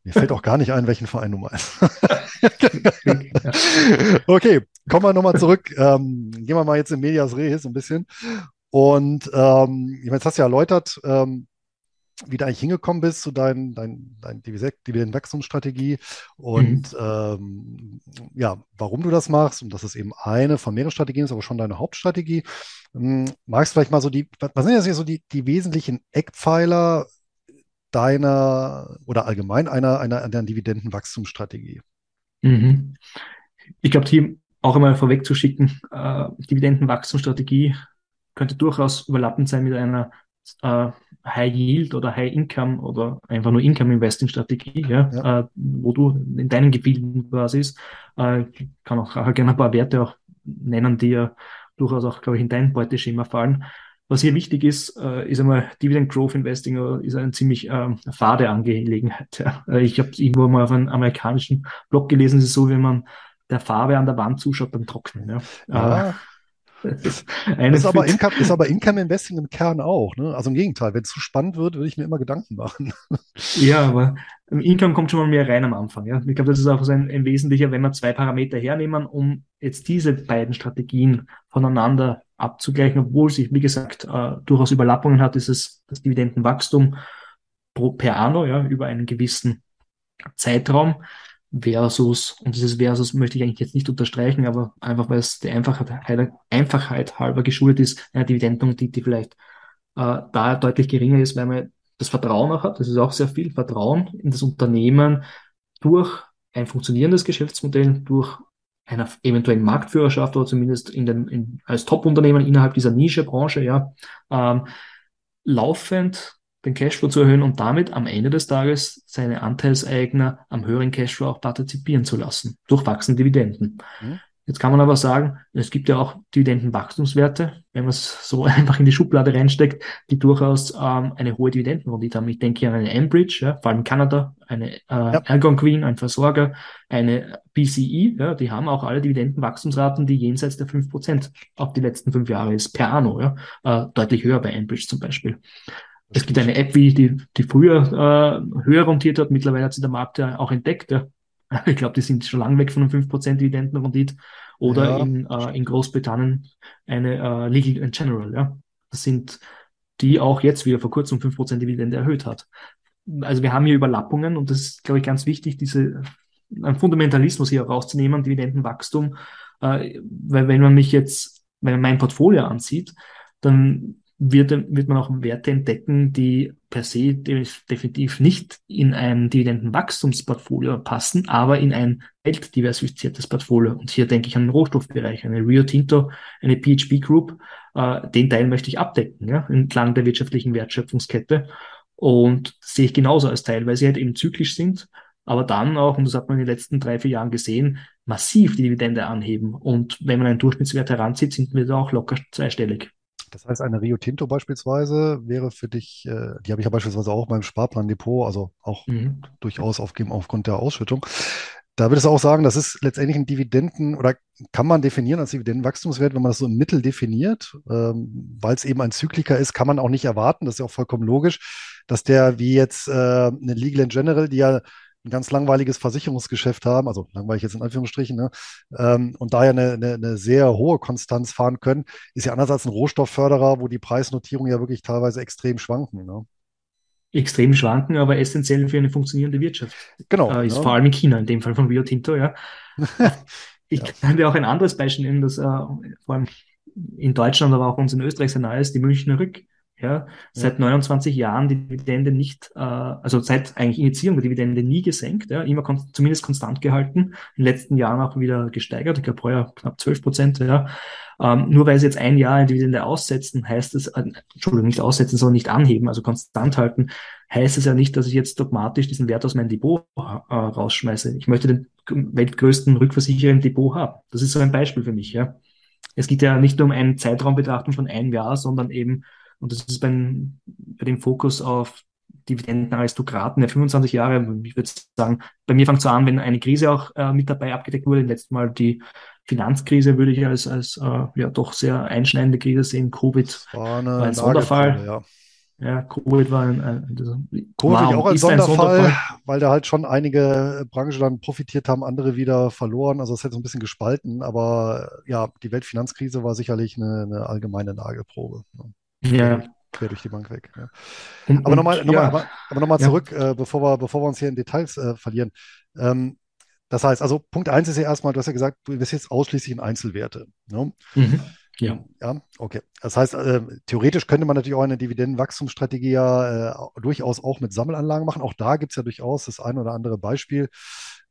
mir fällt auch gar nicht ein, welchen Verein du meinst. <laughs> okay, kommen wir nochmal zurück. Ähm, gehen wir mal jetzt in Medias Res ein bisschen. Und ähm, ich meine, jetzt hast du ja erläutert, ähm, wie du eigentlich hingekommen bist zu dein, dein, dein Dividendenwachstumsstrategie und mhm. ähm, ja, warum du das machst und dass es eben eine von mehreren Strategien ist, aber schon deine Hauptstrategie. Ähm, magst du vielleicht mal so die, was sind jetzt hier so die, die wesentlichen Eckpfeiler deiner oder allgemein einer, einer, einer Dividendenwachstumsstrategie? Mhm. Ich glaube, hier auch einmal vorwegzuschicken, äh, Dividendenwachstumsstrategie könnte durchaus überlappend sein mit einer äh, High Yield oder High Income oder einfach nur Income Investing Strategie, ja, ja. Äh, wo du in deinen Gebieten quasi ist. Äh, ich kann auch gerne ein paar Werte auch nennen, die ja durchaus auch, glaube ich, in dein Beuteschema fallen. Was hier wichtig ist, äh, ist einmal Dividend Growth Investing äh, ist eine ziemlich ähm, fade Angelegenheit. Ja. Äh, ich habe irgendwo mal auf einem amerikanischen Blog gelesen, es ist so, wenn man der Farbe an der Wand zuschaut beim Trocknen. Ja. ja. Ist, ist, aber Income, ist aber Income Investing im Kern auch. Ne? Also im Gegenteil, wenn es zu spannend wird, würde ich mir immer Gedanken machen. Ja, aber Income kommt schon mal mehr rein am Anfang. Ja? Ich glaube, das ist auch ein, ein wesentlicher, wenn wir zwei Parameter hernehmen, um jetzt diese beiden Strategien voneinander abzugleichen, obwohl sich, wie gesagt, äh, durchaus Überlappungen hat, ist es das Dividendenwachstum pro, per anno, ja, über einen gewissen Zeitraum versus, und dieses versus möchte ich eigentlich jetzt nicht unterstreichen, aber einfach weil es der Einfachheit, Einfachheit halber geschuldet ist, eine Dividendenrendite, die vielleicht äh, da deutlich geringer ist, weil man das Vertrauen auch hat. Das ist auch sehr viel Vertrauen in das Unternehmen durch ein funktionierendes Geschäftsmodell, durch einer eventuellen Marktführerschaft oder zumindest in den, in, als Top-Unternehmen innerhalb dieser Nische-Branche, ja, ähm, laufend den Cashflow zu erhöhen und damit am Ende des Tages seine Anteilseigner am höheren Cashflow auch partizipieren zu lassen, durch wachsende Dividenden. Mhm. Jetzt kann man aber sagen, es gibt ja auch Dividendenwachstumswerte, wenn man es so <laughs> einfach in die Schublade reinsteckt, die durchaus ähm, eine hohe Dividendenrendite haben. Ich denke hier an eine Enbridge, ja, vor allem Kanada, eine äh, ja. Algonquin, ein Versorger, eine BCE, ja, die haben auch alle Dividendenwachstumsraten, die jenseits der fünf Prozent auf die letzten fünf Jahre ist, per anno, ja, äh, deutlich höher bei Enbridge zum Beispiel. Es gibt eine App, wie die, die früher äh, höher rentiert hat, mittlerweile hat sie der Markt ja auch entdeckt, ja, <laughs> Ich glaube, die sind schon lange weg von einem 5% Dividendenrendite. Oder ja. in, äh, in Großbritannien eine äh, Legal and General. Ja? Das sind die auch jetzt wieder vor kurzem 5% Dividende erhöht hat. Also wir haben hier Überlappungen und das ist, glaube ich, ganz wichtig, diese ein Fundamentalismus hier rauszunehmen, Dividendenwachstum. Äh, weil wenn man mich jetzt, wenn man mein Portfolio ansieht, dann wird, wird man auch Werte entdecken, die per se definitiv nicht in ein Dividendenwachstumsportfolio passen, aber in ein weltdiversifiziertes Portfolio. Und hier denke ich an den Rohstoffbereich, eine Rio Tinto, eine PHP Group. Äh, den Teil möchte ich abdecken, ja, entlang der wirtschaftlichen Wertschöpfungskette. Und sehe ich genauso als Teil, weil sie halt eben zyklisch sind, aber dann auch, und das hat man in den letzten drei, vier Jahren gesehen, massiv die Dividende anheben. Und wenn man einen Durchschnittswert heranzieht, sind wir da auch locker zweistellig. Das heißt, eine Rio Tinto beispielsweise wäre für dich, äh, die habe ich ja beispielsweise auch beim Sparplan-Depot, also auch mhm. durchaus aufgeben aufgrund der Ausschüttung. Da würdest du auch sagen, das ist letztendlich ein Dividenden oder kann man definieren als Dividendenwachstumswert, wenn man das so im Mittel definiert, ähm, weil es eben ein Zykliker ist, kann man auch nicht erwarten, das ist ja auch vollkommen logisch, dass der wie jetzt äh, eine Legal General, die ja ein ganz langweiliges Versicherungsgeschäft haben, also langweilig jetzt in Anführungsstrichen, ne? ähm, und daher eine, eine, eine, sehr hohe Konstanz fahren können, ist ja anders als ein Rohstoffförderer, wo die Preisnotierungen ja wirklich teilweise extrem schwanken. Ne? Extrem schwanken, aber essentiell für eine funktionierende Wirtschaft. Genau. Äh, ist ja. vor allem in China, in dem Fall von Rio Tinto, ja. <laughs> ich ja. <laughs> kann dir auch ein anderes Beispiel nennen, das äh, vor allem in Deutschland, aber auch uns in Österreich sehr nahe ist, die Münchner Rück ja, seit ja. 29 Jahren die Dividende nicht, äh, also seit eigentlich Initiierung der Dividende nie gesenkt, ja, immer kon zumindest konstant gehalten, in den letzten Jahren auch wieder gesteigert, ich glaube heuer knapp 12 Prozent, ja. Ähm, nur weil sie jetzt ein Jahr eine Dividende aussetzen, heißt es, äh, Entschuldigung, nicht aussetzen, sondern nicht anheben, also konstant halten, heißt es ja nicht, dass ich jetzt dogmatisch diesen Wert aus meinem Depot äh, rausschmeiße. Ich möchte den weltgrößten Rückversicherer im Depot haben. Das ist so ein Beispiel für mich, ja. Es geht ja nicht nur um eine Zeitraumbetrachtung von einem Jahr, sondern eben und das ist beim, bei dem Fokus auf Dividendenaristokraten der 25 Jahre. Ich würde sagen, bei mir fängt es so an, wenn eine Krise auch äh, mit dabei abgedeckt wurde. Letztes Mal die Finanzkrise würde ich als, als äh, ja doch sehr einschneidende Krise sehen. Covid war, war ein Sonderfall. Ja. Ja, Covid war ein, ein Covid war auch ein Sonderfall, ein Sonderfall, weil da halt schon einige Branchen dann profitiert haben, andere wieder verloren. Also es hat so ein bisschen gespalten, aber ja, die Weltfinanzkrise war sicherlich eine, eine allgemeine Nagelprobe. Ne? Ja. Quer durch die Bank weg. Ja. Und, aber nochmal noch ja. aber, aber noch ja. zurück, äh, bevor, wir, bevor wir uns hier in Details äh, verlieren. Ähm, das heißt, also Punkt eins ist ja erstmal, du hast ja gesagt, du investierst ausschließlich in Einzelwerte. Ne? Mhm. Ja. Ja, okay. Das heißt, äh, theoretisch könnte man natürlich auch eine Dividendenwachstumsstrategie ja äh, durchaus auch mit Sammelanlagen machen. Auch da gibt es ja durchaus das ein oder andere Beispiel.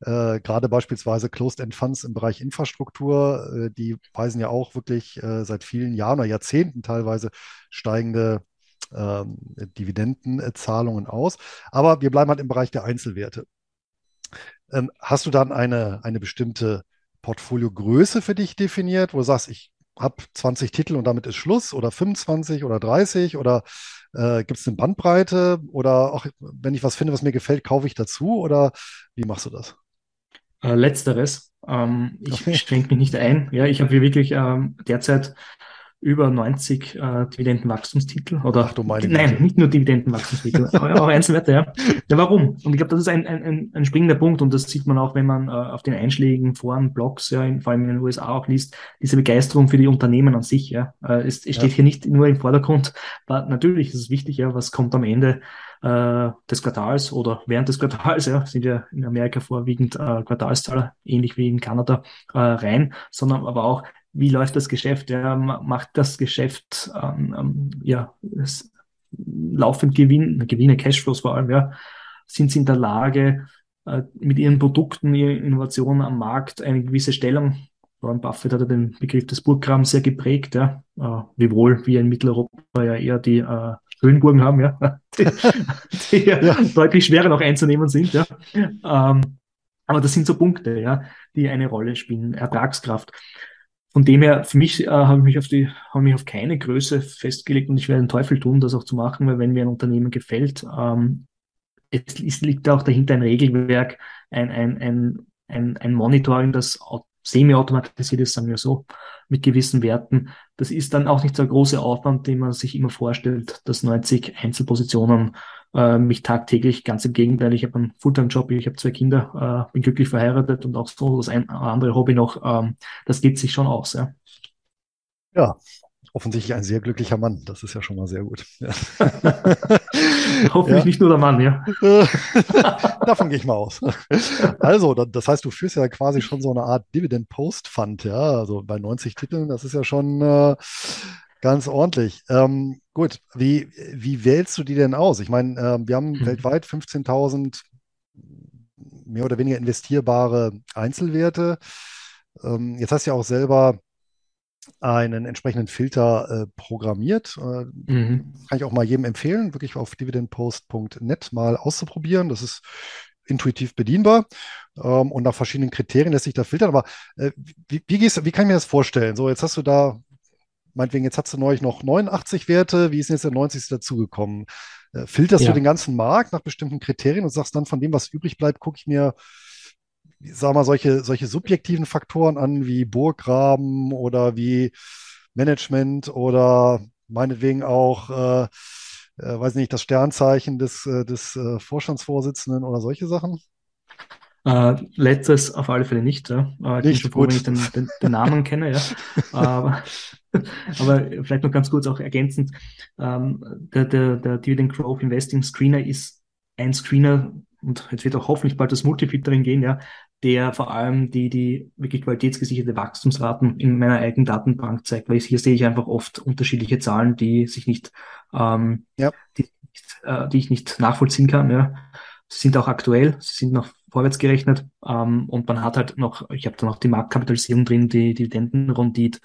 Äh, gerade beispielsweise Closed-End Funds im Bereich Infrastruktur, äh, die weisen ja auch wirklich äh, seit vielen Jahren oder Jahrzehnten teilweise steigende ähm, Dividendenzahlungen aus. Aber wir bleiben halt im Bereich der Einzelwerte. Ähm, hast du dann eine, eine bestimmte Portfoliogröße für dich definiert, wo du sagst, ich habe 20 Titel und damit ist Schluss oder 25 oder 30 oder äh, gibt es eine Bandbreite oder auch wenn ich was finde, was mir gefällt, kaufe ich dazu oder wie machst du das? Äh, letzteres. Ähm, ich okay. schränke mich nicht ein. Ja, ich habe hier wirklich ähm, derzeit über 90 äh, Dividendenwachstumstitel oder Ach, du meine nein, Bitte. nicht nur Dividendenwachstumstitel, <laughs> auch Einzelwerte, ja. ja. Warum? Und ich glaube, das ist ein, ein, ein springender Punkt und das sieht man auch, wenn man äh, auf den Einschlägen Foren, Blogs, ja, in, vor allem in den USA auch liest, diese Begeisterung für die Unternehmen an sich, ja. Äh, es, es steht ja. hier nicht nur im Vordergrund, aber natürlich ist es wichtig, ja, was kommt am Ende äh, des Quartals oder während des Quartals, ja, sind ja in Amerika vorwiegend äh, Quartalszahler, ähnlich wie in Kanada, äh, rein, sondern aber auch, wie läuft das Geschäft? Ja, macht das Geschäft ähm, ähm, ja, es, laufend Gewinn, Gewinne, Cashflows vor allem, ja, sind sie in der Lage, äh, mit ihren Produkten, ihren Innovationen am Markt eine gewisse Stellung Warren Buffett hat ja den Begriff des Burggrams sehr geprägt, ja. Äh, wiewohl wir in Mitteleuropa ja eher die äh, Höhenburgen haben, ja. <laughs> die, die ja. deutlich schwerer noch einzunehmen sind, ja. Ähm, Aber das sind so Punkte, ja, die eine Rolle spielen. Ertragskraft. Von dem her, für mich äh, habe ich mich auf die, habe mich auf keine Größe festgelegt und ich werde den Teufel tun, das auch zu machen, weil wenn mir ein Unternehmen gefällt, ähm, es liegt auch dahinter ein Regelwerk, ein, ein, ein, ein, ein Monitoring, das semi-automatisiert ist, sagen wir so, mit gewissen Werten. Das ist dann auch nicht so ein großer Aufwand, den man sich immer vorstellt, dass 90 Einzelpositionen äh, mich tagtäglich, ganz im Gegenteil, ich habe einen Fulltime-Job, ich habe zwei Kinder, äh, bin glücklich verheiratet und auch so das ein oder andere Hobby noch, ähm, das geht sich schon aus. Ja. ja, offensichtlich ein sehr glücklicher Mann. Das ist ja schon mal sehr gut. Ja. <laughs> Hoffentlich ja. nicht nur der Mann, ja. <laughs> Davon gehe ich mal aus. Also, das heißt, du führst ja quasi schon so eine Art Dividend-Post-Fund, ja. Also bei 90 Titeln, das ist ja schon äh, ganz ordentlich. Ähm, gut, wie, wie wählst du die denn aus? Ich meine, äh, wir haben hm. weltweit 15.000 mehr oder weniger investierbare Einzelwerte. Ähm, jetzt hast du ja auch selber einen entsprechenden Filter äh, programmiert. Äh, mhm. Kann ich auch mal jedem empfehlen, wirklich auf dividendpost.net mal auszuprobieren. Das ist intuitiv bedienbar ähm, und nach verschiedenen Kriterien lässt sich da filtern. Aber äh, wie, wie, gehst, wie kann ich mir das vorstellen? So, jetzt hast du da, meinetwegen, jetzt hast du neulich noch 89 Werte, wie ist denn jetzt der 90. dazugekommen? Äh, filterst ja. du den ganzen Markt nach bestimmten Kriterien und sagst dann, von dem, was übrig bleibt, gucke ich mir sag mal, solche, solche subjektiven Faktoren an wie Burggraben oder wie Management oder meinetwegen auch, äh, äh, weiß nicht, das Sternzeichen des, äh, des äh, Vorstandsvorsitzenden oder solche Sachen? Äh, letztes auf alle Fälle nicht. Ja. Äh, ich nicht froh, wenn ich den, den, den Namen <laughs> kenne. Ja. aber, aber vielleicht noch ganz kurz auch ergänzend. Ähm, der, der, der Dividend Growth Investing Screener ist ein Screener, und jetzt wird auch hoffentlich bald das Multifiltering gehen, ja, der vor allem die, die wirklich qualitätsgesicherte Wachstumsraten in meiner eigenen Datenbank zeigt, weil hier sehe ich einfach oft unterschiedliche Zahlen, die sich nicht, ähm, ja. die, äh, die ich nicht nachvollziehen kann. Ja. Sie sind auch aktuell, sie sind noch vorwärts gerechnet ähm, und man hat halt noch, ich habe da noch die Marktkapitalisierung drin, die Dividendenrendite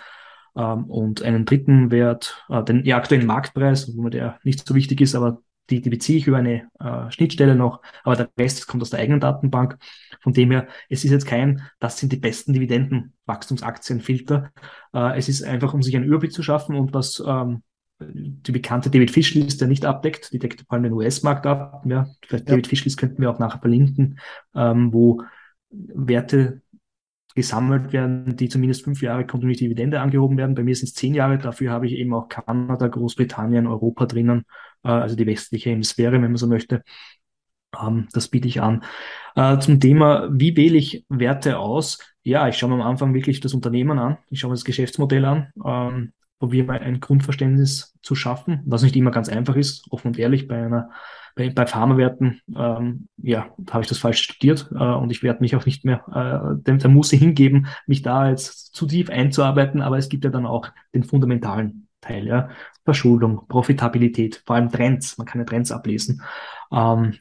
ähm, und einen dritten Wert, äh, den ja, aktuellen Marktpreis, wo mir der nicht so wichtig ist, aber die, die beziehe ich über eine äh, Schnittstelle noch, aber der Rest kommt aus der eigenen Datenbank. Von dem her, es ist jetzt kein, das sind die besten Dividendenwachstumsaktienfilter. Äh, es ist einfach, um sich einen Überblick zu schaffen und was ähm, die bekannte David Fish Liste nicht abdeckt, die deckt vor allem den US-Markt ab. Ja, vielleicht ja. David Fish List könnten wir auch nachher verlinken, ähm, wo Werte gesammelt werden, die zumindest fünf Jahre kontinuierliche Dividende angehoben werden. Bei mir sind es zehn Jahre. Dafür habe ich eben auch Kanada, Großbritannien, Europa drinnen, also die westliche Hemisphäre, wenn man so möchte. Ähm, das biete ich an. Äh, zum Thema, wie wähle ich Werte aus? Ja, ich schaue mir am Anfang wirklich das Unternehmen an. Ich schaue mir das Geschäftsmodell an. Ähm, probiere mal ein Grundverständnis zu schaffen, was nicht immer ganz einfach ist, offen und ehrlich, bei einer bei, Pharmawerten, ähm, ja, habe ich das falsch studiert äh, und ich werde mich auch nicht mehr äh, der, der Muße hingeben, mich da jetzt zu tief einzuarbeiten, aber es gibt ja dann auch den fundamentalen Teil, ja, Verschuldung, Profitabilität, vor allem Trends, man kann ja Trends ablesen. Ähm,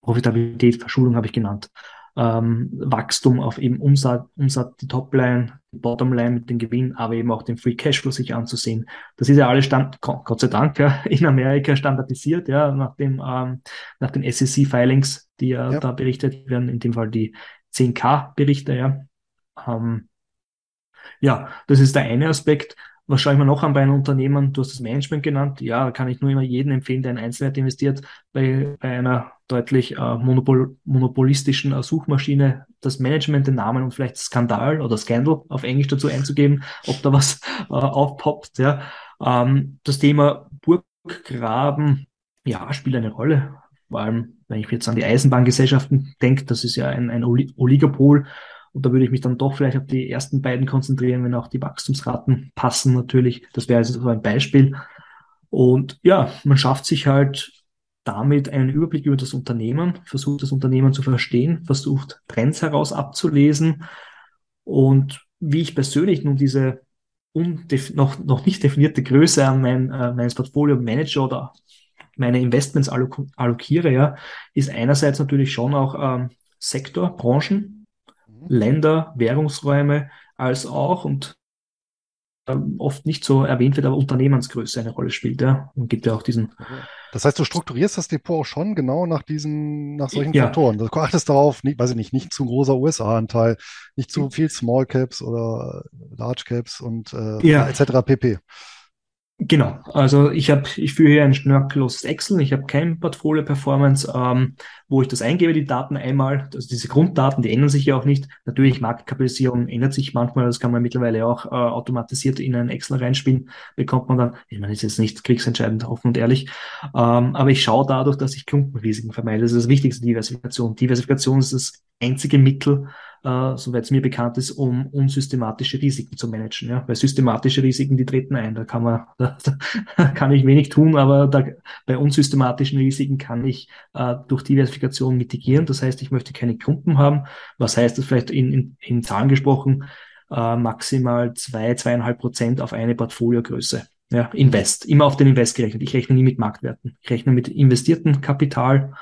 Profitabilität, Verschuldung habe ich genannt ähm, Wachstum auf eben Umsatz, Umsatz, die Topline, die Bottomline mit dem Gewinn, aber eben auch den Free Cashflow sich anzusehen. Das ist ja alles stand, Gott sei Dank, ja, <laughs> in Amerika standardisiert, ja, nach dem, ähm, nach den SEC-Filings, die ja, ja, da berichtet werden, in dem Fall die 10K-Berichte, ja. Ähm, ja, das ist der eine Aspekt. Was schaue ich mir noch an bei einem Unternehmen? Du hast das Management genannt. Ja, da kann ich nur immer jeden empfehlen, der in Einzelwert investiert. Bei, bei einer deutlich äh, monopol monopolistischen äh, Suchmaschine das Management, den Namen und vielleicht Skandal oder Scandal auf Englisch dazu einzugeben, ob da was äh, aufpoppt. Ja. Ähm, das Thema Burggraben, ja, spielt eine Rolle. Vor allem, wenn ich jetzt an die Eisenbahngesellschaften denke, das ist ja ein, ein Oligopol. Und da würde ich mich dann doch vielleicht auf die ersten beiden konzentrieren, wenn auch die Wachstumsraten passen natürlich. Das wäre also so ein Beispiel. Und ja, man schafft sich halt damit einen Überblick über das Unternehmen, versucht das Unternehmen zu verstehen, versucht Trends heraus abzulesen. Und wie ich persönlich nun diese noch, noch nicht definierte Größe an mein, äh, meines Portfolio manage oder meine Investments allok allokiere, ja, ist einerseits natürlich schon auch ähm, Sektor, Branchen. Länder, Währungsräume, als auch, und oft nicht so erwähnt wird, aber Unternehmensgröße eine Rolle spielt. Ja. Und gibt ja auch diesen. Das heißt, du strukturierst das Depot auch schon genau nach diesen, nach solchen ja. Faktoren. Du achtest darauf, nicht, weiß ich nicht, nicht zu großer USA-Anteil, nicht zu viel Small Caps oder Large Caps und äh, ja. etc. pp. Genau, also ich habe, ich führe hier ein schnörkelloses Excel, ich habe kein Portfolio-Performance, ähm, wo ich das eingebe, die Daten einmal, also diese Grunddaten, die ändern sich ja auch nicht. Natürlich, Marktkapitalisierung ändert sich manchmal, das kann man mittlerweile auch äh, automatisiert in ein Excel reinspielen, bekommt man dann, ich meine, ist jetzt nicht kriegsentscheidend, offen und ehrlich, ähm, aber ich schaue dadurch, dass ich Klumpenrisiken vermeide. Das ist das wichtigste Diversifikation. Diversifikation ist das einzige Mittel, äh, soweit es mir bekannt ist, um unsystematische Risiken zu managen. Ja? Weil systematische Risiken, die treten ein. Da kann man, <laughs> da, da kann ich wenig tun, aber da, bei unsystematischen Risiken kann ich äh, durch Diversifikation mitigieren. Das heißt, ich möchte keine Klumpen haben. Was heißt das vielleicht in, in, in Zahlen gesprochen? Äh, maximal zwei, zweieinhalb Prozent auf eine Portfoliogröße. Ja, Invest, immer auf den Invest gerechnet. Ich rechne nie mit Marktwerten. Ich rechne mit investiertem Kapital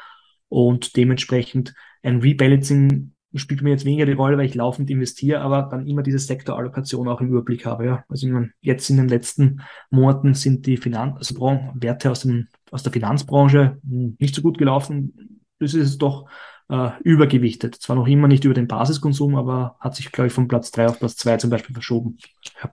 und dementsprechend ein Rebalancing spielt mir jetzt weniger die Rolle, weil ich laufend investiere, aber dann immer diese Sektorallokation auch im Überblick habe. Ja. Also ich meine, jetzt in den letzten Monaten sind die Finanz also Werte aus, dem, aus der Finanzbranche nicht so gut gelaufen. Das ist doch äh, übergewichtet. Zwar noch immer nicht über den Basiskonsum, aber hat sich, glaube ich, von Platz drei auf Platz zwei zum Beispiel verschoben. Ja.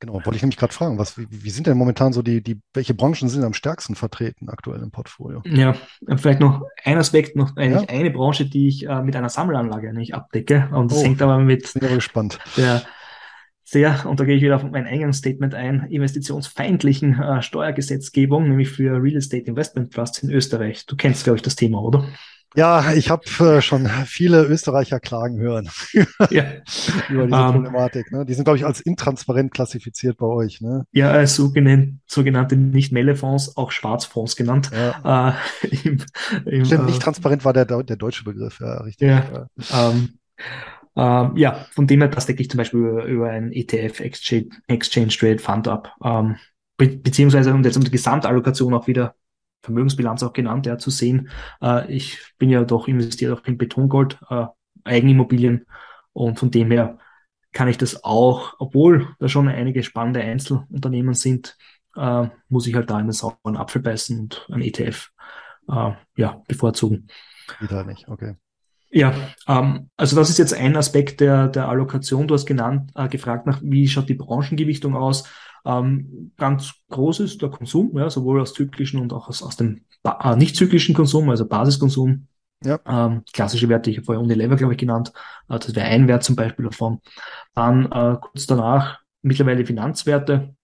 Genau, wollte ich nämlich gerade fragen, was, wie, wie, sind denn momentan so die, die, welche Branchen sind am stärksten vertreten aktuell im Portfolio? Ja, vielleicht noch ein Aspekt, noch eigentlich ja? eine Branche, die ich äh, mit einer Sammelanlage nicht abdecke. Und das oh, hängt aber mit bin gespannt. der sehr, und da gehe ich wieder auf mein Eingangsstatement ein, investitionsfeindlichen äh, Steuergesetzgebung, nämlich für Real Estate Investment Trusts in Österreich. Du kennst, glaube ich, das Thema, oder? Ja, ich habe äh, schon viele Österreicher klagen hören <laughs> ja. <laughs> über diese um, ähm. Problematik. Ne? Die sind, glaube ich, als intransparent klassifiziert bei euch. Ne? Ja, als sogenannte, sogenannte nicht-Melle-Fonds, auch Schwarzfonds genannt. Ja. Äh, <laughs> im, im, Stimmt, nicht äh, transparent war der, der deutsche Begriff, ja, richtig. Ja, ja. Ähm, ähm, ja, von dem her, das decke ich zum Beispiel über, über ein ETF, Exchange, Exchange Trade Fund ab. Ähm, be beziehungsweise, und jetzt um die Gesamtallokation auch wieder Vermögensbilanz auch genannt, ja, zu sehen. Äh, ich bin ja doch investiert auch in Betongold, äh, Eigenimmobilien und von dem her kann ich das auch, obwohl da schon einige spannende Einzelunternehmen sind, äh, muss ich halt da in den sauren Apfel beißen und ein ETF äh, ja, bevorzugen. Wieder nicht, okay. Ja, ähm, also das ist jetzt ein Aspekt der, der Allokation. Du hast genannt, äh, gefragt nach, wie schaut die Branchengewichtung aus. Ähm, ganz groß ist der Konsum, ja, sowohl aus zyklischen und auch aus, aus dem äh, nicht zyklischen Konsum, also Basiskonsum. Ja. Ähm, klassische Werte, ich habe vorher Unilever, glaube ich, genannt. Äh, das wäre ein Wert zum Beispiel davon. Dann äh, kurz danach mittlerweile Finanzwerte.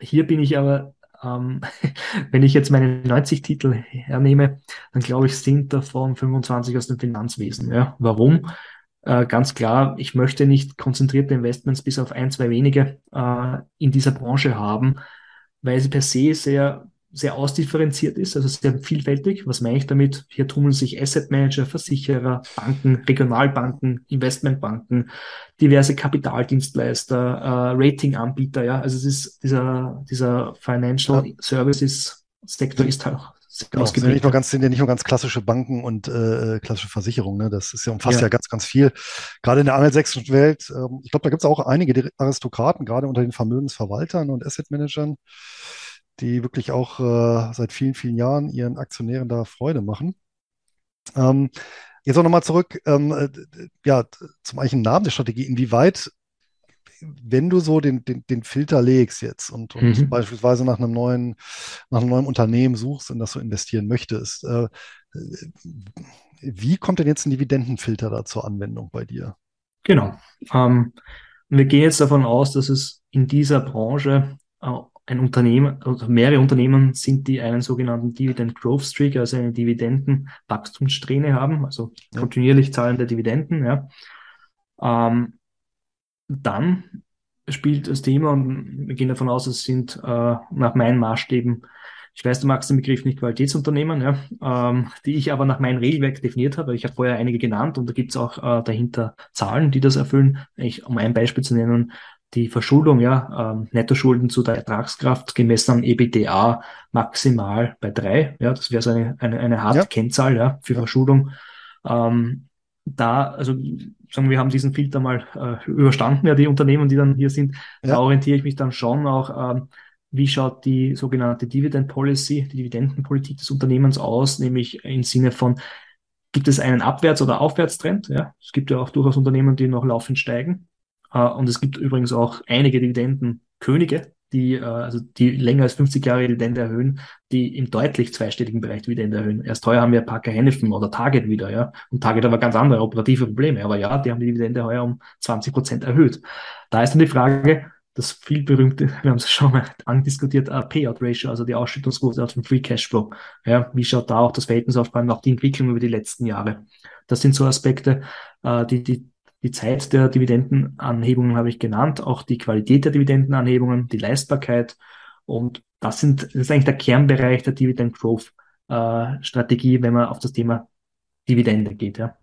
Hier bin ich aber, ähm, <laughs> wenn ich jetzt meine 90 Titel hernehme, dann glaube ich, sind davon 25 aus dem Finanzwesen. Ja. Warum? Äh, ganz klar, ich möchte nicht konzentrierte Investments bis auf ein, zwei wenige äh, in dieser Branche haben, weil sie per se sehr, sehr ausdifferenziert ist, also sehr vielfältig. Was meine ich damit? Hier tummeln sich Asset Manager, Versicherer, Banken, Regionalbanken, Investmentbanken, diverse Kapitaldienstleister, äh, Ratinganbieter, ja. Also es ist dieser, dieser Financial. Services Sektor ist halt Genau, sind ja nicht nur ganz, sind ja nicht nur ganz klassische Banken und äh, klassische Versicherungen. Ne? Das ist ja umfasst ja. ja ganz, ganz viel. Gerade in der angelsächsischen Welt. Ähm, ich glaube, da gibt es auch einige Aristokraten, gerade unter den Vermögensverwaltern und Asset Managern, die wirklich auch äh, seit vielen, vielen Jahren ihren Aktionären da Freude machen. Ähm, jetzt auch nochmal zurück, ähm, äh, ja, zum eigentlichen Namen der Strategie. Inwieweit wenn du so den, den, den Filter legst jetzt und, und mhm. beispielsweise nach einem neuen, nach einem neuen Unternehmen suchst, in das du investieren möchtest, äh, wie kommt denn jetzt ein Dividendenfilter da zur Anwendung bei dir? Genau. Ähm, wir gehen jetzt davon aus, dass es in dieser Branche äh, ein Unternehmen, also mehrere Unternehmen sind, die einen sogenannten Dividend Growth Streak, also eine Dividendenwachstumssträhne haben, also kontinuierlich zahlende Dividenden. Ja. Ähm, dann spielt das Thema, und wir gehen davon aus, es sind äh, nach meinen Maßstäben, ich weiß, du magst den Begriff nicht Qualitätsunternehmen, ja, ähm, die ich aber nach meinem Regelwerk definiert habe. Ich habe vorher einige genannt und da gibt es auch äh, dahinter Zahlen, die das erfüllen. Ich, um ein Beispiel zu nennen, die Verschuldung, ja, ähm, Nettoschulden zu der Ertragskraft gemessen am EBTA maximal bei drei. Ja, das wäre so eine, eine, eine harte ja. Kennzahl ja, für Verschuldung. Ähm, da, also sagen wir haben diesen Filter mal äh, überstanden, ja, die Unternehmen, die dann hier sind, ja. da orientiere ich mich dann schon auch, ähm, wie schaut die sogenannte Dividend Policy, die Dividendenpolitik des Unternehmens aus, nämlich im Sinne von, gibt es einen Abwärts- oder Aufwärtstrend? Ja, es gibt ja auch durchaus Unternehmen, die noch laufend steigen. Äh, und es gibt übrigens auch einige Dividendenkönige, die, äh, also die länger als 50 Jahre Dividende erhöhen, die im deutlich zweistelligen Bereich Dividende erhöhen. Erst heuer haben wir Parker Hennepin oder Target wieder, ja. Und Target aber ganz andere operative Probleme. Aber ja, die haben die Dividende heuer um 20 Prozent erhöht. Da ist dann die Frage, das viel berühmte, <laughs> wir haben es schon mal andiskutiert, uh, Payout Ratio, also die Ausschüttungsquote aus dem Free Cashflow. Ja, wie schaut da auch das Verhältnis auf, vor allem auch die Entwicklung über die letzten Jahre? Das sind so Aspekte, uh, die, die die Zeit der Dividendenanhebungen habe ich genannt, auch die Qualität der Dividendenanhebungen, die Leistbarkeit. Und das, sind, das ist eigentlich der Kernbereich der Dividend Growth äh, Strategie, wenn man auf das Thema Dividende geht. Ja.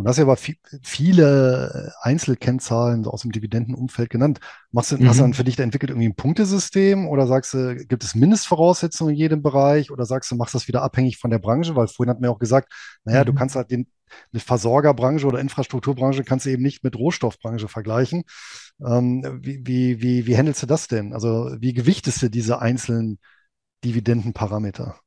Und hast ja aber viele Einzelkennzahlen aus dem Dividendenumfeld genannt. Machst du, mhm. hast du dann für dich da entwickelt irgendwie ein Punktesystem oder sagst du, gibt es Mindestvoraussetzungen in jedem Bereich oder sagst du, machst das wieder abhängig von der Branche? Weil vorhin hat mir auch gesagt, naja, mhm. du kannst halt den, eine Versorgerbranche oder Infrastrukturbranche kannst du eben nicht mit Rohstoffbranche vergleichen. Ähm, wie, wie, wie, wie handelst du das denn? Also wie gewichtest du diese einzelnen Dividendenparameter?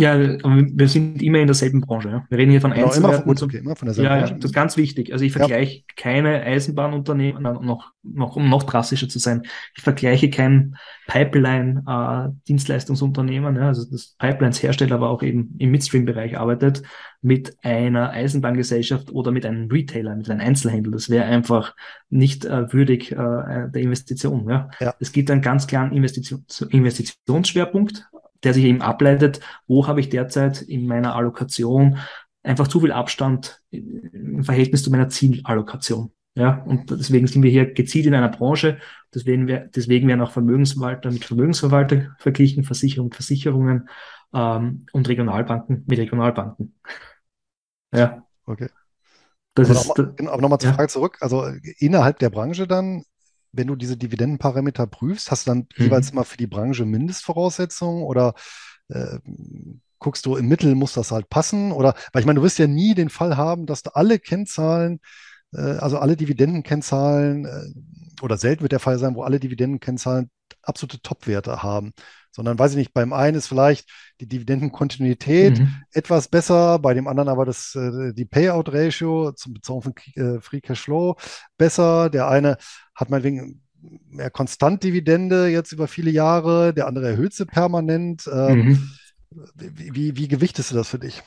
Ja, wir sind immer in derselben Branche. Ja. Wir reden hier von genau, Einzelwerten. Immer, okay, immer von derselben ja, Branche. Das ist ganz wichtig. Also ich vergleiche ja. keine Eisenbahnunternehmen, noch, noch, um noch drastischer zu sein, ich vergleiche kein Pipeline-Dienstleistungsunternehmen, äh, ja, also das Pipelines-Hersteller, aber auch eben im Midstream-Bereich arbeitet, mit einer Eisenbahngesellschaft oder mit einem Retailer, mit einem Einzelhändler. Das wäre einfach nicht äh, würdig äh, der Investition. Ja. Ja. Es gibt einen ganz klaren Investition, Investitionsschwerpunkt der sich eben ableitet, wo habe ich derzeit in meiner Allokation einfach zu viel Abstand im Verhältnis zu meiner Zielallokation. Ja, und deswegen sind wir hier gezielt in einer Branche. Deswegen, wir, deswegen werden auch Vermögensverwalter mit Vermögensverwalter verglichen, Versicherungen mit Versicherungen ähm, und Regionalbanken mit Regionalbanken. Ja. Okay. Das aber nochmal, genau, aber nochmal zur ja. Frage zurück. Also innerhalb der Branche dann wenn du diese Dividendenparameter prüfst, hast du dann mhm. jeweils immer für die Branche Mindestvoraussetzungen oder äh, guckst du im Mittel, muss das halt passen? Oder, weil ich meine, du wirst ja nie den Fall haben, dass du alle Kennzahlen, äh, also alle Dividendenkennzahlen, äh, oder selten wird der Fall sein, wo alle Dividendenkennzahlen absolute Topwerte haben sondern weiß ich nicht, beim einen ist vielleicht die Dividendenkontinuität mhm. etwas besser, bei dem anderen aber das, äh, die Payout-Ratio zum Bezug von äh, Free Cash Flow besser. Der eine hat meinetwegen mehr Konstantdividende jetzt über viele Jahre, der andere erhöht sie permanent. Ähm, mhm. wie, wie, wie gewichtest du das für dich?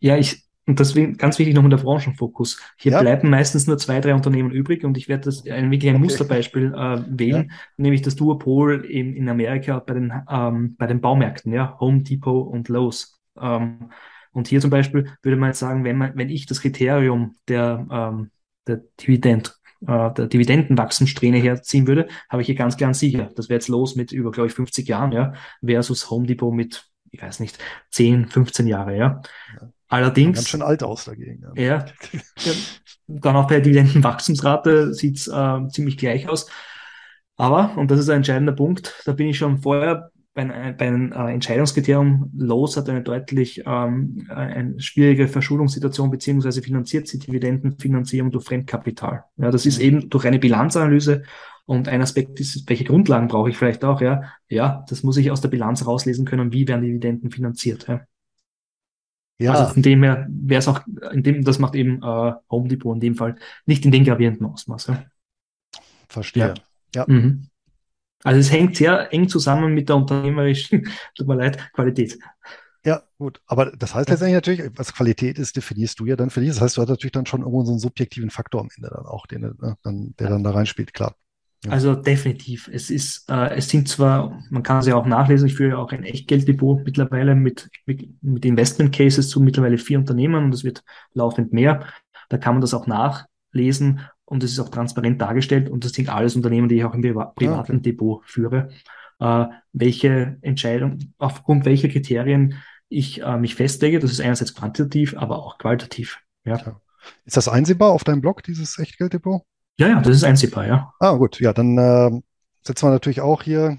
Ja, ich, und deswegen ganz wichtig noch in der Branchenfokus. Hier ja. bleiben meistens nur zwei, drei Unternehmen übrig und ich werde das ein, wirklich ein okay. Musterbeispiel äh, wählen, ja. nämlich das Duopol in, in Amerika bei den, ähm, bei den Baumärkten, ja, Home Depot und Lowe's. Ähm, und hier zum Beispiel würde man jetzt sagen, wenn man, wenn ich das Kriterium der, ähm, der Dividend, äh, der Dividendenwachstumssträhne herziehen würde, habe ich hier ganz klar Sieger. Das wäre jetzt los mit über, glaube ich, 50 Jahren, ja, versus Home Depot mit, ich weiß nicht, 10, 15 Jahre, ja. ja. Allerdings. Ganz schön alt aus dagegen. Ja. ja, ja dann auch bei der Dividendenwachstumsrate sieht es äh, ziemlich gleich aus. Aber, und das ist ein entscheidender Punkt, da bin ich schon vorher bei, bei einem äh, Entscheidungskriterium los, hat eine deutlich ähm, eine schwierige Verschuldungssituation beziehungsweise finanziert sie Dividendenfinanzierung durch Fremdkapital. Ja, das ist mhm. eben durch eine Bilanzanalyse und ein Aspekt ist, welche Grundlagen brauche ich vielleicht auch, ja. Ja, das muss ich aus der Bilanz rauslesen können, wie werden Dividenden finanziert, ja. Ja. Also von dem her wäre es auch, in dem, das macht eben äh, Home Depot in dem Fall nicht in den gravierenden Ausmaß. Ja. Verstehe. Ja. ja. Mhm. Also es hängt sehr eng zusammen mit der unternehmerischen, <laughs> tut mir leid, Qualität. Ja, gut. Aber das heißt letztendlich natürlich, was Qualität ist, definierst du ja dann für dich. Das heißt, du hast natürlich dann schon irgendwo so einen subjektiven Faktor am Ende dann auch, den, ne, dann, der dann da reinspielt, klar. Also definitiv. Es ist, äh, es sind zwar, man kann es ja auch nachlesen, ich führe ja auch ein Echtgelddepot mittlerweile mit, mit, mit Investment Cases zu mittlerweile vier Unternehmen und es wird laufend mehr. Da kann man das auch nachlesen und es ist auch transparent dargestellt und das sind alles Unternehmen, die ich auch im Priva privaten okay. Depot führe. Äh, welche Entscheidung, aufgrund welcher Kriterien ich äh, mich festlege, das ist einerseits quantitativ, aber auch qualitativ. Ja. Ist das einsehbar auf deinem Blog, dieses Echtgelddepot? Ja, ja, das ist einsehbar, ja. Ah, gut, ja, dann äh, setzen wir natürlich auch hier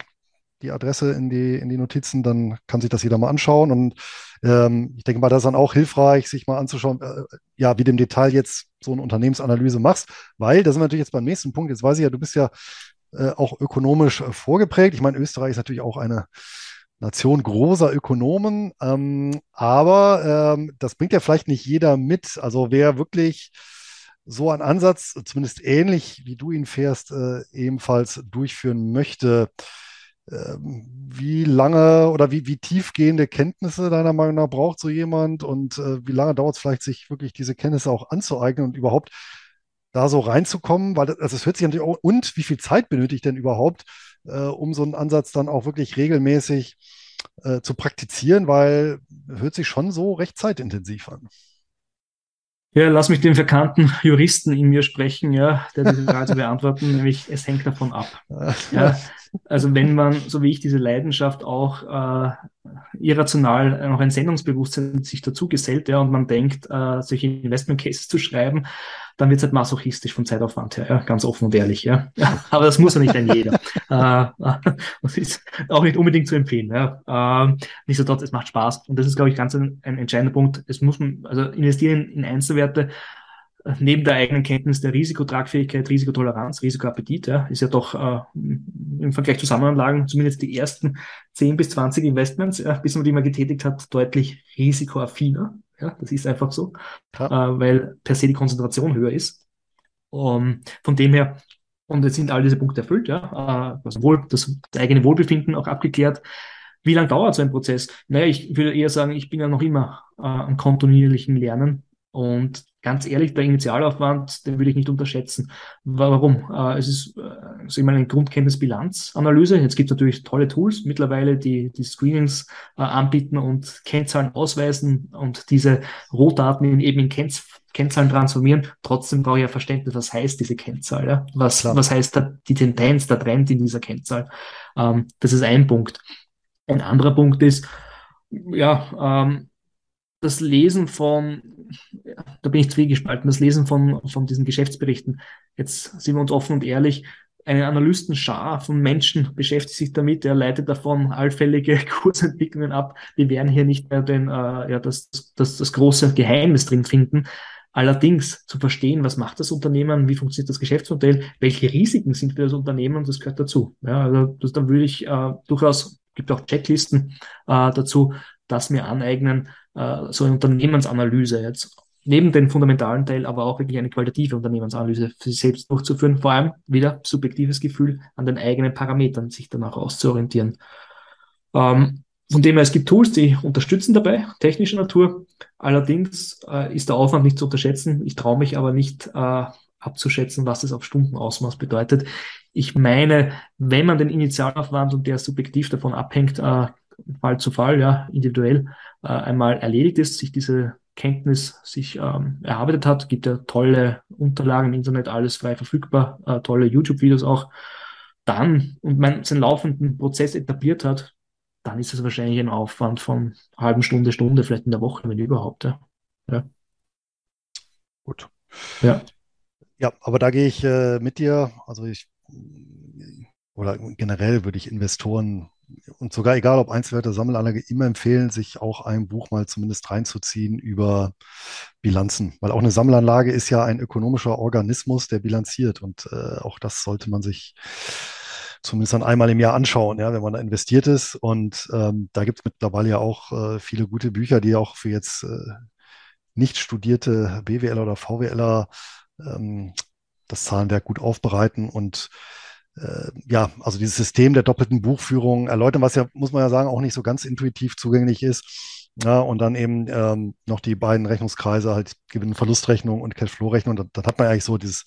die Adresse in die, in die Notizen, dann kann sich das jeder mal anschauen. Und ähm, ich denke mal, das ist dann auch hilfreich, sich mal anzuschauen, äh, ja, wie du im Detail jetzt so eine Unternehmensanalyse machst, weil da sind wir natürlich jetzt beim nächsten Punkt. Jetzt weiß ich ja, du bist ja äh, auch ökonomisch äh, vorgeprägt. Ich meine, Österreich ist natürlich auch eine Nation großer Ökonomen, ähm, aber ähm, das bringt ja vielleicht nicht jeder mit. Also wer wirklich so einen Ansatz, zumindest ähnlich wie du ihn fährst, äh, ebenfalls durchführen möchte, ähm, wie lange oder wie, wie tiefgehende Kenntnisse deiner Meinung nach braucht so jemand und äh, wie lange dauert es vielleicht, sich wirklich diese Kenntnisse auch anzueignen und überhaupt da so reinzukommen, weil das, also es hört sich natürlich auch, und wie viel Zeit benötigt denn überhaupt, äh, um so einen Ansatz dann auch wirklich regelmäßig äh, zu praktizieren, weil hört sich schon so recht zeitintensiv an. Ja, lass mich den verkannten Juristen in mir sprechen, ja, der diese Frage beantworten, nämlich es hängt davon ab. <laughs> Ja, also wenn man, so wie ich, diese Leidenschaft auch äh, irrational noch ein Sendungsbewusstsein sich dazu gesellt, ja, und man denkt, äh, solche Investment Cases zu schreiben, dann wird es halt masochistisch vom Zeitaufwand her, ja, ganz offen und ehrlich, ja. <laughs> Aber das muss ja nicht ein jeder. <laughs> äh, das ist auch nicht unbedingt zu empfehlen, ja. Äh, Nichtsdestotrotz, es macht Spaß. Und das ist, glaube ich, ganz ein, ein entscheidender Punkt. Es muss man, also investieren in Einzelwerte, neben der eigenen Kenntnis der Risikotragfähigkeit, Risikotoleranz, Risikoappetit, ja, ist ja doch äh, im Vergleich zu Sammelanlagen zumindest die ersten 10 bis 20 Investments, ja, bis man die mal getätigt hat, deutlich risikoaffiner. Ja, das ist einfach so, äh, weil per se die Konzentration höher ist. Um, von dem her, und jetzt sind all diese Punkte erfüllt, ja, äh, also wohl, das, das eigene Wohlbefinden auch abgeklärt. Wie lange dauert so ein Prozess? Naja, ich würde eher sagen, ich bin ja noch immer äh, am kontinuierlichen Lernen und ganz ehrlich, der Initialaufwand, den würde ich nicht unterschätzen. Warum? Äh, es ist, äh, ich mal, eine Grundkenntnisbilanzanalyse. Jetzt gibt es natürlich tolle Tools mittlerweile, die die Screenings äh, anbieten und Kennzahlen ausweisen und diese Rohdaten in, eben in Kenn Kennzahlen transformieren. Trotzdem brauche ich ja Verständnis, was heißt diese Kennzahl? Ja? Was, was heißt da die Tendenz, der Trend in dieser Kennzahl? Ähm, das ist ein Punkt. Ein anderer Punkt ist, ja, ähm, das Lesen von, da bin ich zwiegespalten, das Lesen von, von diesen Geschäftsberichten. Jetzt sind wir uns offen und ehrlich, eine Analystenschar von Menschen beschäftigt sich damit, er leitet davon allfällige <laughs> Kursentwicklungen ab. Wir werden hier nicht mehr den, äh, ja, das, das, das große Geheimnis drin finden. Allerdings zu verstehen, was macht das Unternehmen, wie funktioniert das Geschäftsmodell, welche Risiken sind für das Unternehmen, das gehört dazu. Ja, also das, dann würde ich äh, durchaus, gibt auch Checklisten äh, dazu, das mir aneignen, äh, so eine Unternehmensanalyse jetzt neben den fundamentalen Teil, aber auch wirklich eine qualitative Unternehmensanalyse für sich selbst durchzuführen. Vor allem wieder subjektives Gefühl an den eigenen Parametern, sich danach auszuorientieren. Ähm, von dem her, es gibt Tools, die unterstützen dabei, technischer Natur. Allerdings äh, ist der Aufwand nicht zu unterschätzen. Ich traue mich aber nicht äh, abzuschätzen, was es auf Stundenausmaß bedeutet. Ich meine, wenn man den Initialaufwand und der subjektiv davon abhängt, äh, Fall zu Fall, ja, individuell äh, einmal erledigt ist, sich diese Kenntnis sich ähm, erarbeitet hat, gibt ja tolle Unterlagen im Internet, alles frei verfügbar, äh, tolle YouTube-Videos auch. Dann und man seinen laufenden Prozess etabliert hat, dann ist es wahrscheinlich ein Aufwand von halben Stunde, Stunde, vielleicht in der Woche, wenn überhaupt. Ja. ja. Gut. Ja. Ja, aber da gehe ich äh, mit dir. Also ich oder generell würde ich Investoren und sogar egal ob Einzelwerte, Sammelanlage, immer empfehlen, sich auch ein Buch mal zumindest reinzuziehen über Bilanzen. Weil auch eine Sammelanlage ist ja ein ökonomischer Organismus, der bilanziert. Und äh, auch das sollte man sich zumindest dann einmal im Jahr anschauen, ja, wenn man da investiert ist. Und ähm, da gibt es mittlerweile ja auch äh, viele gute Bücher, die auch für jetzt äh, nicht studierte BWLer oder VWLer ähm, das Zahlenwerk gut aufbereiten und ja, also dieses System der doppelten Buchführung erläutern, was ja, muss man ja sagen, auch nicht so ganz intuitiv zugänglich ist. Ja, und dann eben ähm, noch die beiden Rechnungskreise, halt Gewinn- und Verlustrechnung und Cashflow-Rechnung. Dann, dann hat man eigentlich so dieses,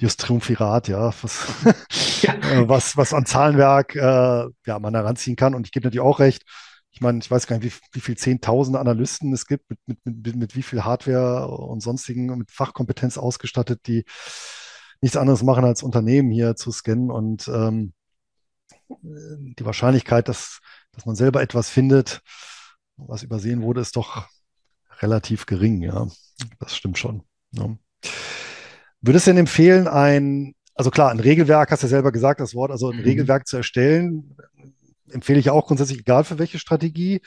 dieses Triumphirat, ja, was, <laughs> ja. Äh, was, was an Zahlenwerk äh, ja, man heranziehen kann. Und ich gebe natürlich auch recht. Ich meine, ich weiß gar nicht, wie, wie viel Zehntausende Analysten es gibt, mit, mit, mit, mit wie viel Hardware und sonstigen, mit Fachkompetenz ausgestattet, die nichts anderes machen, als Unternehmen hier zu scannen und ähm, die Wahrscheinlichkeit, dass, dass man selber etwas findet, was übersehen wurde, ist doch relativ gering, ja. Das stimmt schon. Ja. Würdest du denn empfehlen, ein, also klar, ein Regelwerk, hast du ja selber gesagt, das Wort, also ein mhm. Regelwerk zu erstellen, empfehle ich auch grundsätzlich, egal für welche Strategie.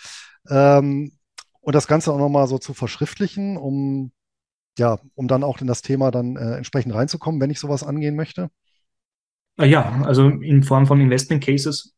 Ähm, und das Ganze auch nochmal so zu verschriftlichen, um ja, um dann auch in das Thema dann äh, entsprechend reinzukommen, wenn ich sowas angehen möchte? Ah ja, also in Form von Investment Cases.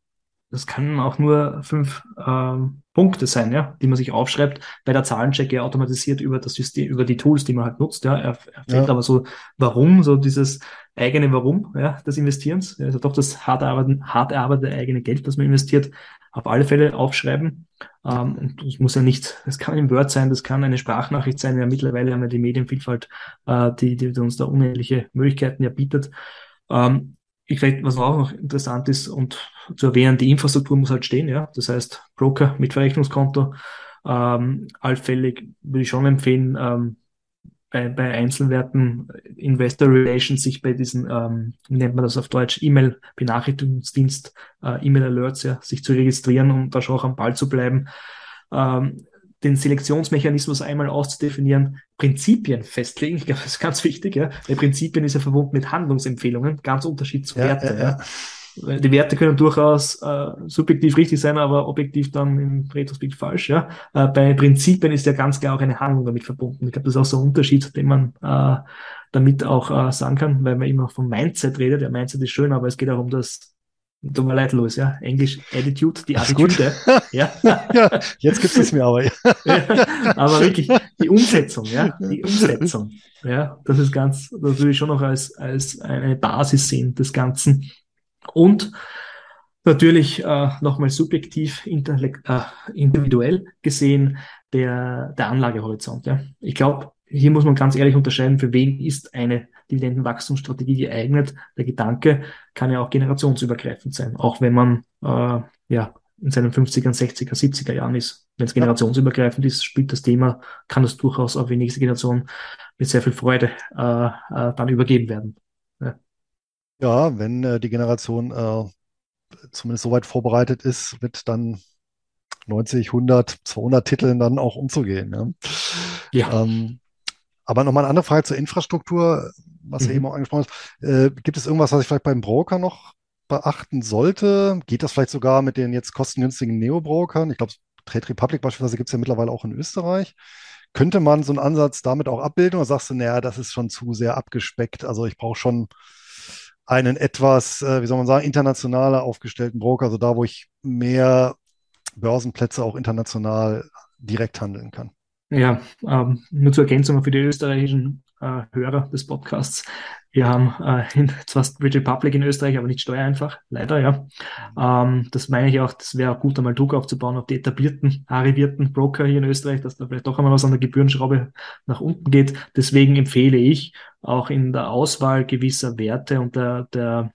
Das kann auch nur fünf ähm, Punkte sein, ja, die man sich aufschreibt, weil der Zahlencheck ja automatisiert über das System, über die Tools, die man halt nutzt, ja. Er, er fällt ja. aber so, warum, so dieses eigene Warum, ja, des Investierens, also doch das hart erarbeitete, hart erarbeitete eigene Geld, das man investiert, auf alle Fälle aufschreiben. Ähm, und das muss ja nicht, es kann ein Word sein, das kann eine Sprachnachricht sein. Ja, mittlerweile haben wir die Medienvielfalt, äh, die, die uns da unendliche Möglichkeiten ja bietet. Ähm, ich vielleicht, was auch noch interessant ist und zu erwähnen, die Infrastruktur muss halt stehen, ja. Das heißt, Broker mit Verrechnungskonto, ähm, allfällig würde ich schon empfehlen, ähm, bei, bei Einzelwerten Investor Relations sich bei diesen, ähm, wie nennt man das auf Deutsch, E-Mail-Benachrichtigungsdienst, äh, E-Mail-Alerts, ja, sich zu registrieren und da schon auch am Ball zu bleiben. Ähm, den Selektionsmechanismus einmal auszudefinieren, Prinzipien festlegen. Ich glaube, das ist ganz wichtig, ja. Weil Prinzipien ist ja verbunden mit Handlungsempfehlungen, ganz Unterschied zu ja, Werte. Ja, ja. Die Werte können durchaus äh, subjektiv richtig sein, aber objektiv dann im Retrospekt falsch. Ja? Äh, bei Prinzipien ist ja ganz klar auch eine Handlung damit verbunden. Ich glaube, das ist auch so ein Unterschied, den man äh, damit auch äh, sagen kann, weil man immer vom Mindset redet. Ja, Mindset ist schön, aber es geht auch um das Tut mir leid, Louis, ja. Englisch Attitude, die Attitude. <laughs> Ja. ja, jetzt gibt es mir aber. Ja. aber wirklich, die Umsetzung, ja. Die Umsetzung. Ja, das ist ganz, das würde ich schon noch als, als eine Basis sehen des Ganzen. Und natürlich äh, nochmal subjektiv, äh, individuell gesehen, der, der Anlagehorizont. Ja. Ich glaube, hier muss man ganz ehrlich unterscheiden, für wen ist eine Dividendenwachstumsstrategie geeignet. Der Gedanke kann ja auch generationsübergreifend sein, auch wenn man äh, ja in seinen 50er, 60er, 70er Jahren ist. Wenn es generationsübergreifend ist, spielt das Thema, kann das durchaus auf die nächste Generation mit sehr viel Freude äh, äh, dann übergeben werden. Ja, wenn äh, die Generation äh, zumindest so weit vorbereitet ist, mit dann 90, 100, 200 Titeln dann auch umzugehen. Ja. ja. Ähm, aber nochmal eine andere Frage zur Infrastruktur, was mhm. eben auch angesprochen hast. Äh, gibt es irgendwas, was ich vielleicht beim Broker noch beachten sollte? Geht das vielleicht sogar mit den jetzt kostengünstigen Neo-Brokern? Ich glaube, Trade Republic beispielsweise gibt es ja mittlerweile auch in Österreich. Könnte man so einen Ansatz damit auch abbilden oder sagst du, naja, das ist schon zu sehr abgespeckt? Also ich brauche schon einen etwas, äh, wie soll man sagen, internationaler aufgestellten Broker, also da, wo ich mehr Börsenplätze auch international direkt handeln kann. Ja, ähm, nur zur Ergänzung für die österreichischen äh, Hörer des Podcasts. Wir haben äh, in, <laughs> zwar British Republic in Österreich, aber nicht steuereinfach, leider, ja. Ähm, das meine ich auch, das wäre gut, einmal Druck aufzubauen auf die etablierten, arrivierten Broker hier in Österreich, dass da vielleicht doch einmal was an der Gebührenschraube nach unten geht. Deswegen empfehle ich auch in der Auswahl gewisser Werte und der, der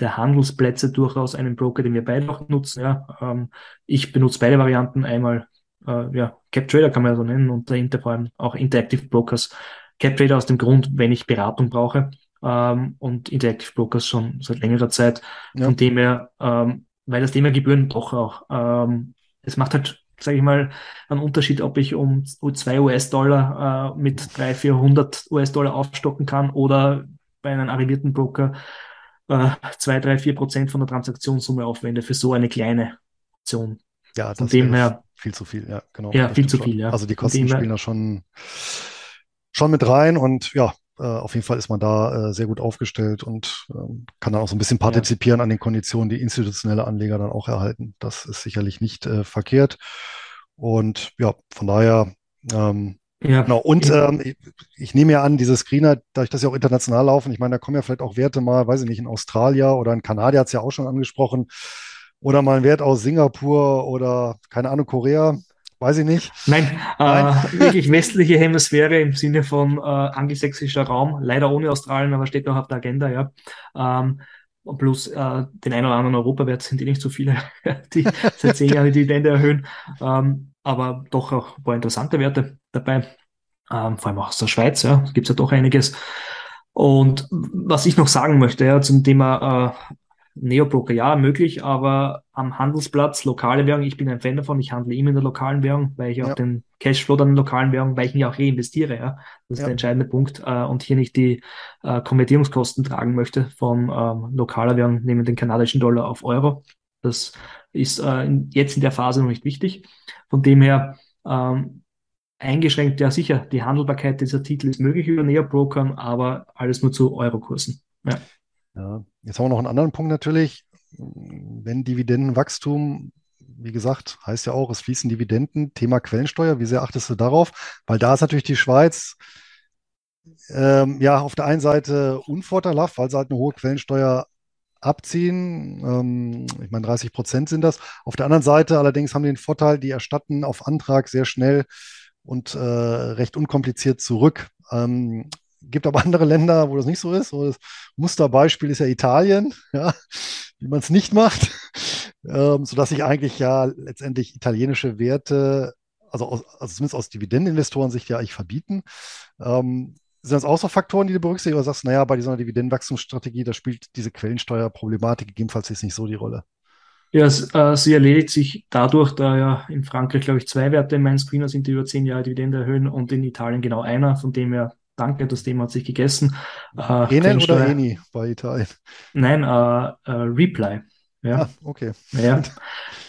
der Handelsplätze durchaus einen Broker, den wir beide auch nutzen. Ja. Ähm, ich benutze beide Varianten. Einmal äh, ja, CapTrader kann man ja so nennen und dahinter vor allem auch Interactive Brokers. CapTrader aus dem Grund, wenn ich Beratung brauche ähm, und Interactive Brokers schon seit längerer Zeit. Ja. Von dem her, ähm, weil das Thema Gebühren doch auch, ähm, es macht halt, sage ich mal, einen Unterschied, ob ich um 2 US-Dollar äh, mit 300, 400 US-Dollar aufstocken kann oder bei einem arrivierten Broker äh, 2, 3, 4 Prozent von der Transaktionssumme aufwende für so eine kleine Option. Ja, das Von dem her viel zu viel, ja, genau. Ja, viel zu schon. viel, ja. Also die Kosten spielen da schon, schon mit rein und ja, auf jeden Fall ist man da äh, sehr gut aufgestellt und äh, kann dann auch so ein bisschen partizipieren ja. an den Konditionen, die institutionelle Anleger dann auch erhalten. Das ist sicherlich nicht äh, verkehrt. Und ja, von daher, ähm, ja. Genau. Und ähm, ich, ich, nehme ja an, diese Screener, dadurch, dass sie auch international laufen, ich meine, da kommen ja vielleicht auch Werte mal, weiß ich nicht, in Australien oder in Kanada hat es ja auch schon angesprochen, oder mal ein Wert aus Singapur oder keine Ahnung, Korea. Weiß ich nicht. Nein, äh, Nein. Äh, <laughs> wirklich westliche Hemisphäre im Sinne von äh, angelsächsischer Raum. Leider ohne Australien, aber steht auch auf der Agenda, ja. Ähm, plus äh, den einen oder anderen Europawert sind eh nicht so viele, <laughs> die seit zehn Jahren die Dividende erhöhen. Ähm, aber doch auch ein paar interessante Werte dabei. Ähm, vor allem auch aus der Schweiz, ja. Gibt es ja doch einiges. Und was ich noch sagen möchte, ja, zum Thema äh, Neobroker, ja, möglich, aber am Handelsplatz lokale Währung, ich bin ein Fan davon, ich handle immer in der lokalen Währung, weil ich ja. auch den Cashflow dann in der lokalen Währung, weil ich ihn ja auch reinvestiere, ja. Das ist ja. der entscheidende Punkt äh, und hier nicht die äh, Konvertierungskosten tragen möchte von ähm, lokaler Währung, nehmen den kanadischen Dollar auf Euro. Das ist äh, in, jetzt in der Phase noch nicht wichtig. Von dem her ähm, eingeschränkt, ja sicher, die Handelbarkeit dieser Titel ist möglich über Neobrokern, aber alles nur zu Eurokursen. Ja. Ja. Jetzt haben wir noch einen anderen Punkt natürlich. Wenn Dividendenwachstum, wie gesagt, heißt ja auch, es fließen Dividenden, Thema Quellensteuer, wie sehr achtest du darauf? Weil da ist natürlich die Schweiz ähm, ja auf der einen Seite unvorteilhaft, weil sie halt eine hohe Quellensteuer abziehen. Ähm, ich meine, 30 Prozent sind das. Auf der anderen Seite allerdings haben die den Vorteil, die erstatten auf Antrag sehr schnell und äh, recht unkompliziert zurück. Ähm, gibt aber andere Länder, wo das nicht so ist. Das Musterbeispiel ist ja Italien, <laughs> ja, wie man es nicht macht, ähm, sodass sich eigentlich ja letztendlich italienische Werte, also, aus, also zumindest aus Dividendeninvestoren-Sicht ja eigentlich verbieten. Ähm, sind das auch so Faktoren, die du berücksichtigst, oder sagst, naja, bei dieser Dividendenwachstumsstrategie, da spielt diese Quellensteuerproblematik gegebenenfalls jetzt nicht so die Rolle? Ja, äh, sie erledigt sich dadurch, da ja in Frankreich, glaube ich, zwei Werte in meinem Screener sind, die über zehn Jahre Dividende erhöhen und in Italien genau einer, von dem her danke, das Thema hat sich gegessen. Äh, Enel oder Eni bei Italien? Nein, äh, äh, Reply. Ja, ah, okay. Ja,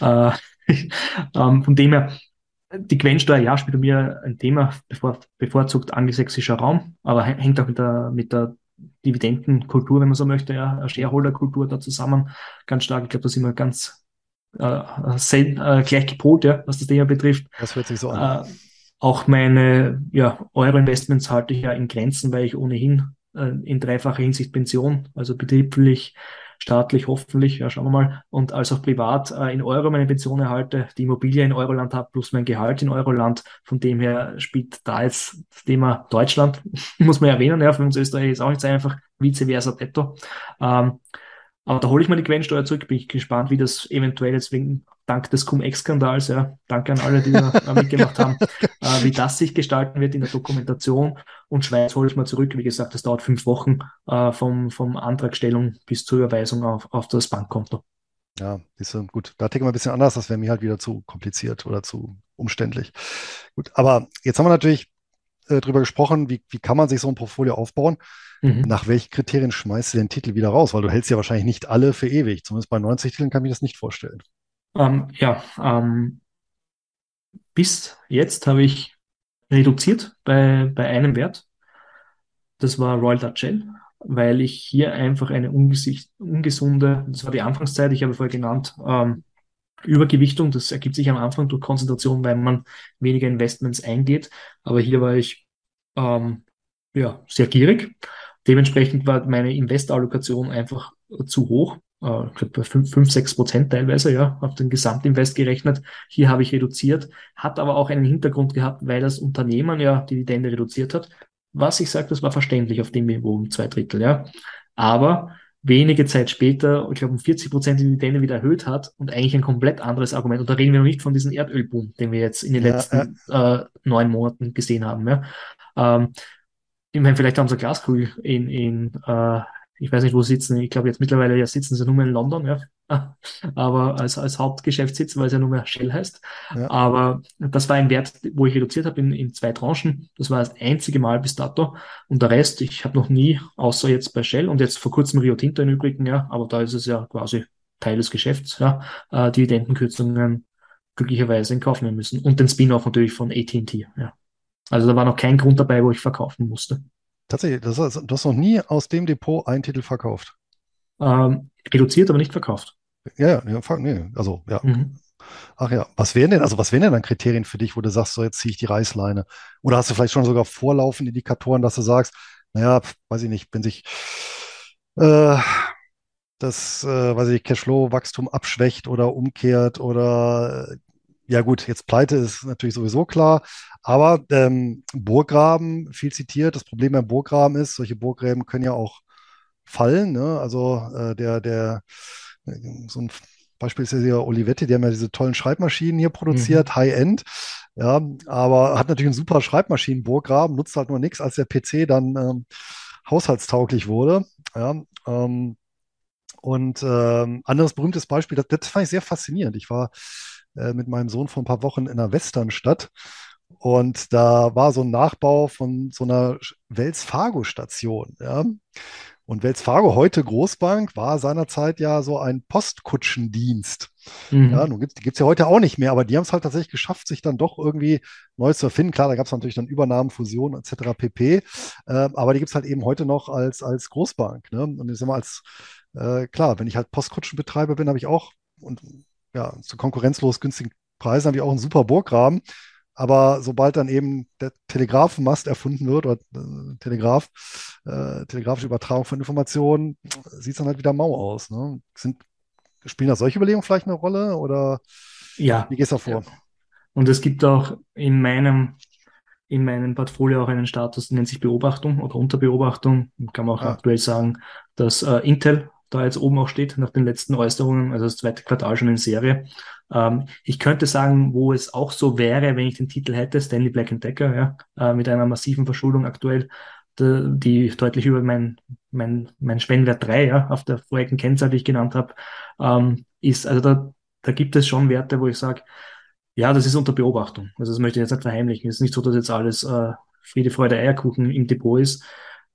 <laughs> äh, <laughs> ähm, von dem her, die Quellensteuer, ja, spielt bei mir ein Thema, bevor, bevorzugt angelsächsischer Raum, aber hängt auch mit der, mit der Dividendenkultur, wenn man so möchte, ja, Shareholder-Kultur da zusammen ganz stark. Ich glaube, da sind wir ganz äh, selten, äh, gleich gepolt, ja, was das Thema betrifft. Das hört sich so an. Äh, auch meine ja, Euro-Investments halte ich ja in Grenzen, weil ich ohnehin äh, in dreifacher Hinsicht Pension, also betrieblich, staatlich hoffentlich, ja, schauen wir mal, und als auch privat äh, in Euro meine Pension erhalte, die Immobilie in Euroland habe, plus mein Gehalt in Euroland. Von dem her spielt da jetzt das Thema Deutschland, <laughs> muss man erwähnen, ja, für uns Österreich ist auch nicht so einfach, vice versa detto. Ähm, aber da hole ich mal die Quellensteuer zurück, bin ich gespannt, wie das eventuell jetzt wegen, dank des Cum-Ex-Skandals, ja, danke an alle, die da <laughs> mitgemacht haben, äh, wie das sich gestalten wird in der Dokumentation. Und Schweiz hole ich mal zurück. Wie gesagt, das dauert fünf Wochen äh, vom, vom Antragstellung bis zur Überweisung auf, auf das Bankkonto. Ja, ist so, gut. Da ticken wir ein bisschen anders. Das wäre mir halt wieder zu kompliziert oder zu umständlich. Gut, aber jetzt haben wir natürlich äh, drüber gesprochen, wie, wie kann man sich so ein Portfolio aufbauen. Mhm. Nach welchen Kriterien schmeißt du den Titel wieder raus? Weil du hältst ja wahrscheinlich nicht alle für ewig. Zumindest bei 90 Titeln kann ich mir das nicht vorstellen. Ähm, ja, ähm, bis jetzt habe ich reduziert bei, bei einem Wert. Das war Royal Dutch Shell, weil ich hier einfach eine ungesunde, das war die Anfangszeit, ich habe vorher genannt, ähm, Übergewichtung. Das ergibt sich am Anfang durch Konzentration, weil man weniger Investments eingeht. Aber hier war ich ähm, ja, sehr gierig. Dementsprechend war meine Investallokation einfach zu hoch. Äh, ich glaube bei 5, 5, 6 Prozent teilweise, ja, auf den Gesamtinvest gerechnet. Hier habe ich reduziert, hat aber auch einen Hintergrund gehabt, weil das Unternehmen ja Dividende reduziert hat. Was ich sage, das war verständlich auf dem Niveau um zwei Drittel, ja. Aber wenige Zeit später, ich glaube, um 40 Prozent die Dividende wieder erhöht hat und eigentlich ein komplett anderes Argument. Und da reden wir noch nicht von diesem Erdölboom, den wir jetzt in den ja, letzten ja. Äh, neun Monaten gesehen haben. Ja. Ähm, ich meine, vielleicht haben sie Glaskugel in, in äh, ich weiß nicht, wo sie sitzen. Ich glaube, jetzt mittlerweile ja sitzen sie nur mehr in London, ja. <laughs> Aber als, als Hauptgeschäftssitz, weil es ja nur mehr Shell heißt. Ja. Aber das war ein Wert, wo ich reduziert habe in, in zwei Tranchen. Das war das einzige Mal bis dato. Und der Rest, ich habe noch nie, außer jetzt bei Shell und jetzt vor kurzem Rio Tinto im Übrigen, ja, aber da ist es ja quasi Teil des Geschäfts, ja, äh, Dividendenkürzungen glücklicherweise in Kauf nehmen müssen. Und den Spin-off natürlich von AT&T, ja. Also da war noch kein Grund dabei, wo ich verkaufen musste. Tatsächlich, das heißt, du hast noch nie aus dem Depot einen Titel verkauft. Ähm, reduziert, aber nicht verkauft. Ja, ja, nee, also ja. Mhm. Ach ja, was wären denn, also was wären denn dann Kriterien für dich, wo du sagst, so jetzt ziehe ich die Reißleine? Oder hast du vielleicht schon sogar vorlaufende Indikatoren, dass du sagst, naja, weiß ich nicht, wenn sich äh, das, äh, weiß ich, Cashflow-Wachstum abschwächt oder umkehrt oder äh, ja gut, jetzt Pleite ist natürlich sowieso klar, aber ähm, Burggraben, viel zitiert, das Problem beim Burggraben ist, solche Burggräben können ja auch fallen. Ne? Also äh, der, der, äh, so ein Beispiel ist ja hier Olivetti, die haben ja diese tollen Schreibmaschinen hier produziert, mhm. High-End. Ja, aber hat natürlich einen super Schreibmaschinen-Burggraben, nutzt halt nur nichts, als der PC dann ähm, haushaltstauglich wurde. Ja, ähm, und ähm, anderes berühmtes Beispiel, das, das fand ich sehr faszinierend. Ich war äh, mit meinem Sohn vor ein paar Wochen in einer Westernstadt Und da war so ein Nachbau von so einer Wells Fargo-Station. Ja? Und Wells Fargo, heute Großbank, war seinerzeit ja so ein Postkutschendienst. Mhm. Ja, nun gibt es ja heute auch nicht mehr, aber die haben es halt tatsächlich geschafft, sich dann doch irgendwie neu zu erfinden. Klar, da gab es natürlich dann Übernahmen, Fusionen etc. pp. Äh, aber die gibt es halt eben heute noch als, als Großbank. Ne? Und ich sag mal, als äh, klar, wenn ich halt Postkutschenbetreiber bin, habe ich auch und ja, zu konkurrenzlos günstigen Preisen habe ich auch einen super Burggraben. Aber sobald dann eben der Telegrafenmast erfunden wird oder äh, Telegraph, äh, telegrafische Übertragung von Informationen, sieht es dann halt wieder mau aus. Ne? Sind, spielen da solche Überlegungen vielleicht eine Rolle oder ja, wie gehst du da vor? Ja. Und es gibt auch in meinem, in meinem Portfolio auch einen Status, nennt sich Beobachtung oder Unterbeobachtung. Kann man auch ja. aktuell sagen, dass äh, Intel da jetzt oben auch steht, nach den letzten Äußerungen, also das zweite Quartal schon in Serie. Ähm, ich könnte sagen, wo es auch so wäre, wenn ich den Titel hätte, Stanley Black Decker, ja, äh, mit einer massiven Verschuldung aktuell, die, die deutlich über mein, mein, mein Schwellenwert 3, ja, auf der vorigen Kennzahl, die ich genannt habe, ähm, ist, also da, da gibt es schon Werte, wo ich sage, ja, das ist unter Beobachtung. Also das möchte ich jetzt nicht verheimlichen. Es ist nicht so, dass jetzt alles äh, Friede, Freude, Eierkuchen im Depot ist.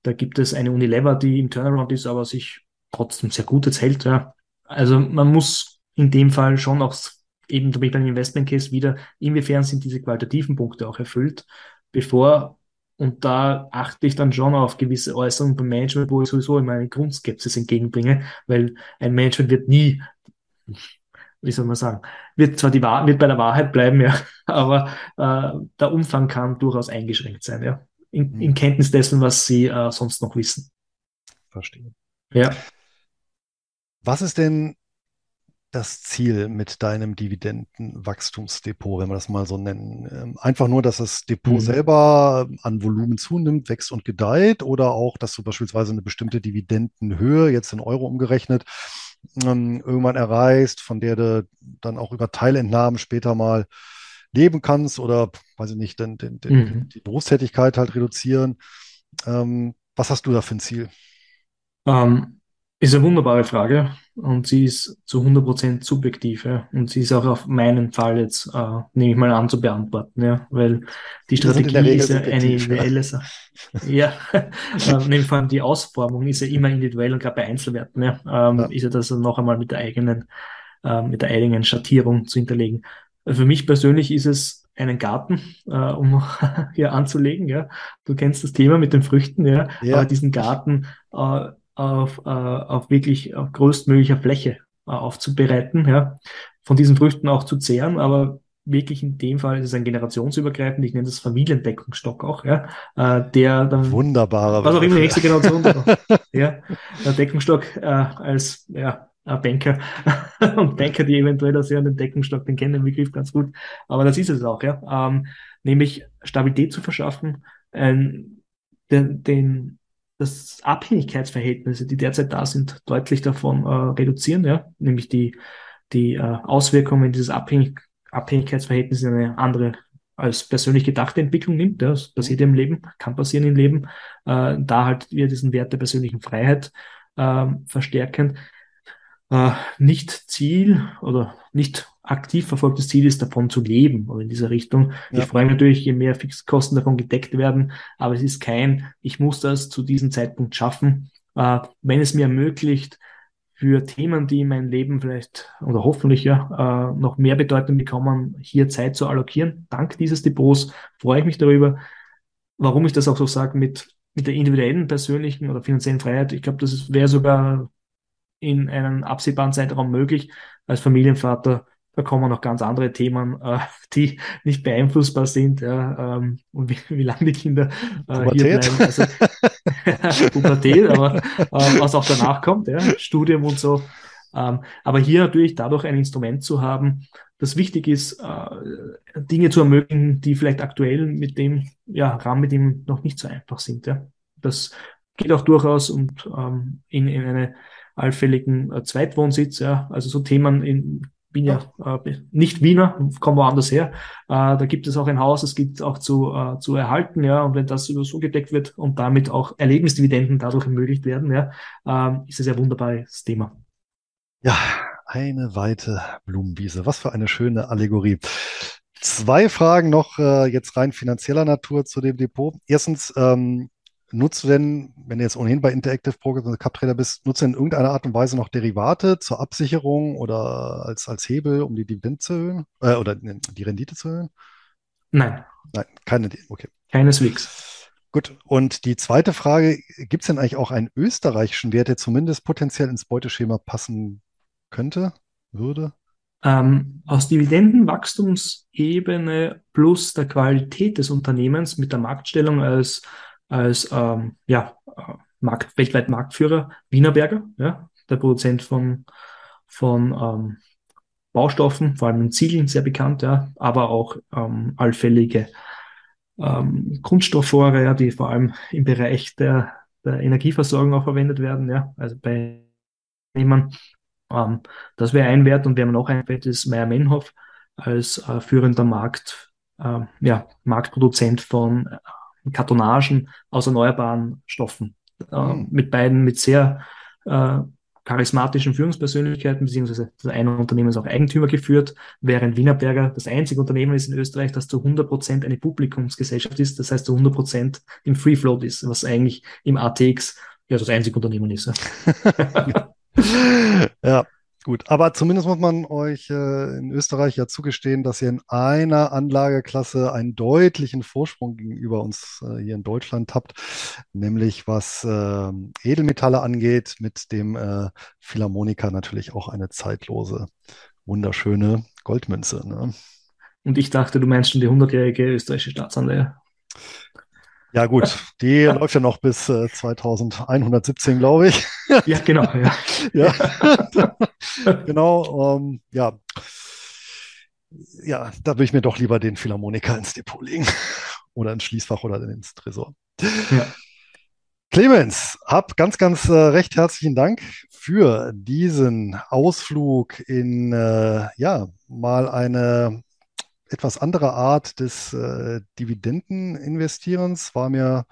Da gibt es eine Unilever, die im Turnaround ist, aber sich trotzdem sehr gut jetzt hält. Ja. Also man muss in dem Fall schon auch eben, da bin ich beim Investment Case wieder, inwiefern sind diese qualitativen Punkte auch erfüllt, bevor und da achte ich dann schon auf gewisse Äußerungen beim Management, wo ich sowieso immer eine Grundskepsis entgegenbringe, weil ein Management wird nie, wie soll man sagen, wird zwar die Wahrheit, wird bei der Wahrheit bleiben, <laughs> ja, aber äh, der Umfang kann durchaus eingeschränkt sein, ja, in, in mhm. Kenntnis dessen, was sie äh, sonst noch wissen. Verstehe. Ja. Was ist denn das Ziel mit deinem Dividendenwachstumsdepot, wenn wir das mal so nennen? Ähm, einfach nur, dass das Depot mhm. selber an Volumen zunimmt, wächst und gedeiht oder auch, dass du beispielsweise eine bestimmte Dividendenhöhe, jetzt in Euro umgerechnet, ähm, irgendwann erreichst, von der du dann auch über Teilentnahmen später mal leben kannst oder, weiß ich nicht, den, den, den, mhm. die Berufstätigkeit halt reduzieren. Ähm, was hast du da für ein Ziel? Ähm, ist eine wunderbare Frage und sie ist zu 100% subjektiv. Ja. Und sie ist auch auf meinen Fall jetzt, äh, nehme ich mal an, zu beantworten, ja, weil die Strategie ist ja eine individuelle Sache. <laughs> Ja, äh, vor allem die Ausformung ist ja immer individuell und gerade bei Einzelwerten ja, ähm, ja. ist ja das noch einmal mit der eigenen, äh, mit der eigenen Schattierung zu hinterlegen. Für mich persönlich ist es einen Garten, äh, um <laughs> hier anzulegen. Ja, du kennst das Thema mit den Früchten, ja, ja. aber diesen Garten äh, auf, äh, auf wirklich auf größtmöglicher Fläche äh, aufzubereiten, ja, von diesen Früchten auch zu zehren, aber wirklich in dem Fall ist es ein generationsübergreifend, ich nenne das Familiendeckungsstock auch, ja, äh, der dann wunderbarer, was auch immer die nächste Generation, <laughs> ja, der Deckungsstock äh, als ja Banker. <laughs> Und Banker, die eventuell das ja den Deckungsstock, den kennen den Begriff ganz gut, aber das ist es auch, ja, ähm, nämlich Stabilität zu verschaffen, ähm, den, den das Abhängigkeitsverhältnisse, die derzeit da sind, deutlich davon äh, reduzieren, ja, nämlich die, die äh, Auswirkungen dieses Abhängig Abhängigkeitsverhältnis in eine andere als persönlich gedachte Entwicklung nimmt. Ja, das passiert im Leben, kann passieren im Leben, äh, da halt wir diesen Wert der persönlichen Freiheit äh, verstärken. Äh, nicht Ziel oder nicht aktiv verfolgtes Ziel ist, davon zu leben oder in dieser Richtung. Ja. Ich freue mich natürlich, je mehr Fixkosten davon gedeckt werden, aber es ist kein, ich muss das zu diesem Zeitpunkt schaffen. Äh, wenn es mir ermöglicht, für Themen, die in meinem Leben vielleicht oder hoffentlich ja äh, noch mehr Bedeutung bekommen, hier Zeit zu allokieren. Dank dieses Depots freue ich mich darüber. Warum ich das auch so sage mit, mit der individuellen, persönlichen oder finanziellen Freiheit. Ich glaube, das wäre sogar in einem absehbaren Zeitraum möglich. Als Familienvater da kommen noch ganz andere Themen, äh, die nicht beeinflussbar sind, ja, ähm, und wie, wie lange die Kinder äh, hier bleiben. Also, <laughs> Pubertät, aber äh, was auch danach kommt, ja, Studium und so. Ähm, aber hier natürlich dadurch ein Instrument zu haben, das wichtig ist, äh, Dinge zu ermöglichen, die vielleicht aktuell mit dem ja, Rahmen, mit dem noch nicht so einfach sind. Ja. Das geht auch durchaus und ähm, in, in eine allfälligen äh, Zweitwohnsitz, ja, also so Themen, in, bin ja äh, nicht Wiener, komme woanders her. Äh, da gibt es auch ein Haus, es gibt auch zu, äh, zu erhalten, ja, und wenn das über so gedeckt wird und damit auch Erlebnisdividenden dadurch ermöglicht werden, ja, äh, ist es ein wunderbares Thema. Ja, eine weite Blumenwiese. Was für eine schöne Allegorie. Zwei Fragen noch äh, jetzt rein finanzieller Natur zu dem Depot. Erstens, ähm, nutzt du denn, wenn du jetzt ohnehin bei Interactive Brokers und Cup Trader bist, nutzt du in irgendeiner Art und Weise noch Derivate zur Absicherung oder als, als Hebel, um die Dividende zu erhöhen äh, oder die Rendite zu erhöhen? Nein. Nein, keine, okay. Keineswegs. Gut, und die zweite Frage, gibt es denn eigentlich auch einen österreichischen Wert, der zumindest potenziell ins Beuteschema passen könnte, würde? Ähm, aus Dividendenwachstumsebene plus der Qualität des Unternehmens mit der Marktstellung als, als ähm, ja, äh, Markt, weltweit Marktführer, Wienerberger, ja, der Produzent von, von ähm, Baustoffen, vor allem in Ziegeln sehr bekannt, ja, aber auch ähm, allfällige ähm, Kunststoffrohre, ja, die vor allem im Bereich der, der Energieversorgung auch verwendet werden, ja, also bei jemandem ähm, das wäre ein Wert und wir haben noch ein Wert, ist Meyer-Menhoff als äh, führender Markt, äh, ja, Marktproduzent von Kartonagen aus erneuerbaren Stoffen. Mhm. Mit beiden, mit sehr äh, charismatischen Führungspersönlichkeiten, beziehungsweise das eine Unternehmen ist auch Eigentümer geführt, während Wienerberger das einzige Unternehmen ist in Österreich, das zu 100 Prozent eine Publikumsgesellschaft ist, das heißt zu 100 Prozent im Free Float ist, was eigentlich im ATX ja das einzige Unternehmen ist. Ja. <laughs> ja, gut. Aber zumindest muss man euch äh, in Österreich ja zugestehen, dass ihr in einer Anlageklasse einen deutlichen Vorsprung gegenüber uns äh, hier in Deutschland habt, nämlich was äh, Edelmetalle angeht, mit dem äh, Philharmoniker natürlich auch eine zeitlose, wunderschöne Goldmünze. Ne? Und ich dachte, du meinst schon die 100-jährige österreichische Staatsanleihe. Ja, gut, die läuft ja noch bis äh, 2117, glaube ich. Ja, genau. Ja, ja. <laughs> genau. Ähm, ja. ja, da würde ich mir doch lieber den Philharmoniker ins Depot legen oder ins Schließfach oder ins Tresor. Ja. Clemens, hab ganz, ganz äh, recht herzlichen Dank für diesen Ausflug in, äh, ja, mal eine etwas andere Art des äh, Dividendeninvestierens war mir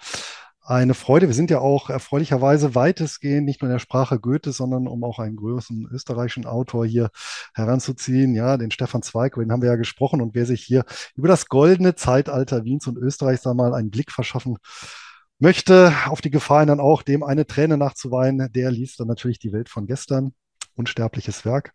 eine Freude. Wir sind ja auch erfreulicherweise weitestgehend nicht nur in der Sprache Goethe, sondern um auch einen größeren österreichischen Autor hier heranzuziehen, ja, den Stefan Zweig, den haben wir ja gesprochen und wer sich hier über das goldene Zeitalter Wiens und Österreichs da mal einen Blick verschaffen möchte, auf die Gefahren dann auch dem eine Träne nachzuweinen, der liest dann natürlich die Welt von gestern, unsterbliches Werk.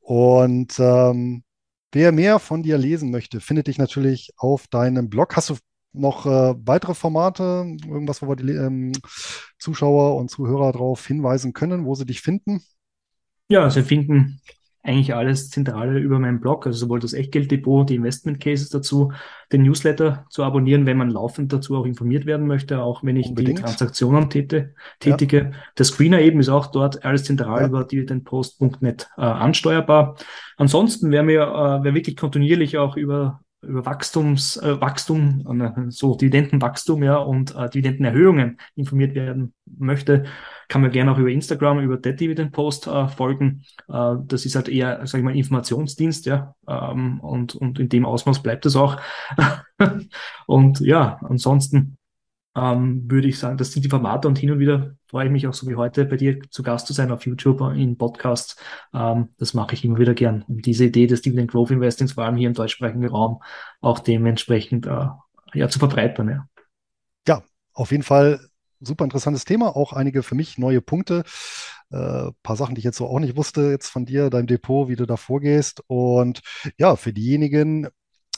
Und ähm, Wer mehr von dir lesen möchte, findet dich natürlich auf deinem Blog. Hast du noch äh, weitere Formate, irgendwas, wo wir die ähm, Zuschauer und Zuhörer darauf hinweisen können, wo sie dich finden? Ja, sie finden eigentlich alles Zentrale über meinen Blog, also sowohl das Echtgelddepot, die Investment Cases dazu, den Newsletter zu abonnieren, wenn man laufend dazu auch informiert werden möchte, auch wenn ich Unbedingt. die Transaktionen täte, tätige. Ja. Der Screener eben ist auch dort alles zentral ja. über dividendpost.net äh, ansteuerbar. Ansonsten werden wir, äh, wer wirklich kontinuierlich auch über über Wachstums, äh, Wachstum, äh, so Dividendenwachstum, ja, und äh, Dividendenerhöhungen informiert werden möchte, kann man gerne auch über Instagram, über Dead Dividend Post äh, folgen. Äh, das ist halt eher, sag ich mal, Informationsdienst, ja, ähm, und, und in dem Ausmaß bleibt es auch. <laughs> und ja, ansonsten ähm, würde ich sagen, das sind die Formate und hin und wieder freue ich mich auch so wie heute bei dir zu Gast zu sein auf YouTube in Podcasts. Ähm, das mache ich immer wieder gern, um diese Idee des Dividend Growth Investings vor allem hier im deutschsprachigen Raum auch dementsprechend äh, ja, zu verbreitern. Ja. ja, auf jeden Fall super interessantes Thema, auch einige für mich neue Punkte. Äh, paar Sachen, die ich jetzt so auch nicht wusste, jetzt von dir, deinem Depot, wie du da vorgehst. Und ja, für diejenigen,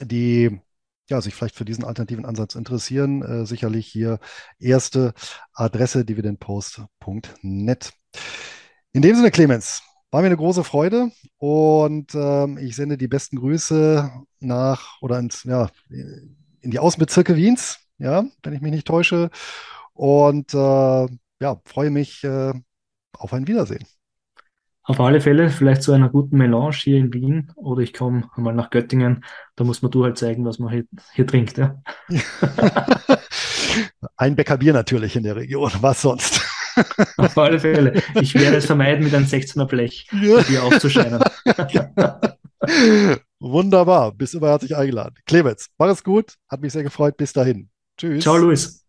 die ja, sich vielleicht für diesen alternativen Ansatz interessieren, äh, sicherlich hier erste Adresse dividendpost.net. In dem Sinne, Clemens, war mir eine große Freude und ähm, ich sende die besten Grüße nach oder ins, ja, in die Außenbezirke Wiens, ja, wenn ich mich nicht täusche. Und äh, ja, freue mich äh, auf ein Wiedersehen. Auf alle Fälle, vielleicht zu einer guten Melange hier in Wien oder ich komme einmal nach Göttingen. Da muss man du halt zeigen, was man hier, hier trinkt. Ja? <laughs> Ein Bäcker Bier natürlich in der Region, was sonst? <laughs> Auf alle Fälle. Ich werde es vermeiden, mit einem 16er Blech ja. Bier aufzuscheinen. <laughs> Wunderbar, bist immer herzlich eingeladen. Clemens, mach es gut, hat mich sehr gefreut. Bis dahin. Tschüss. Ciao, Luis.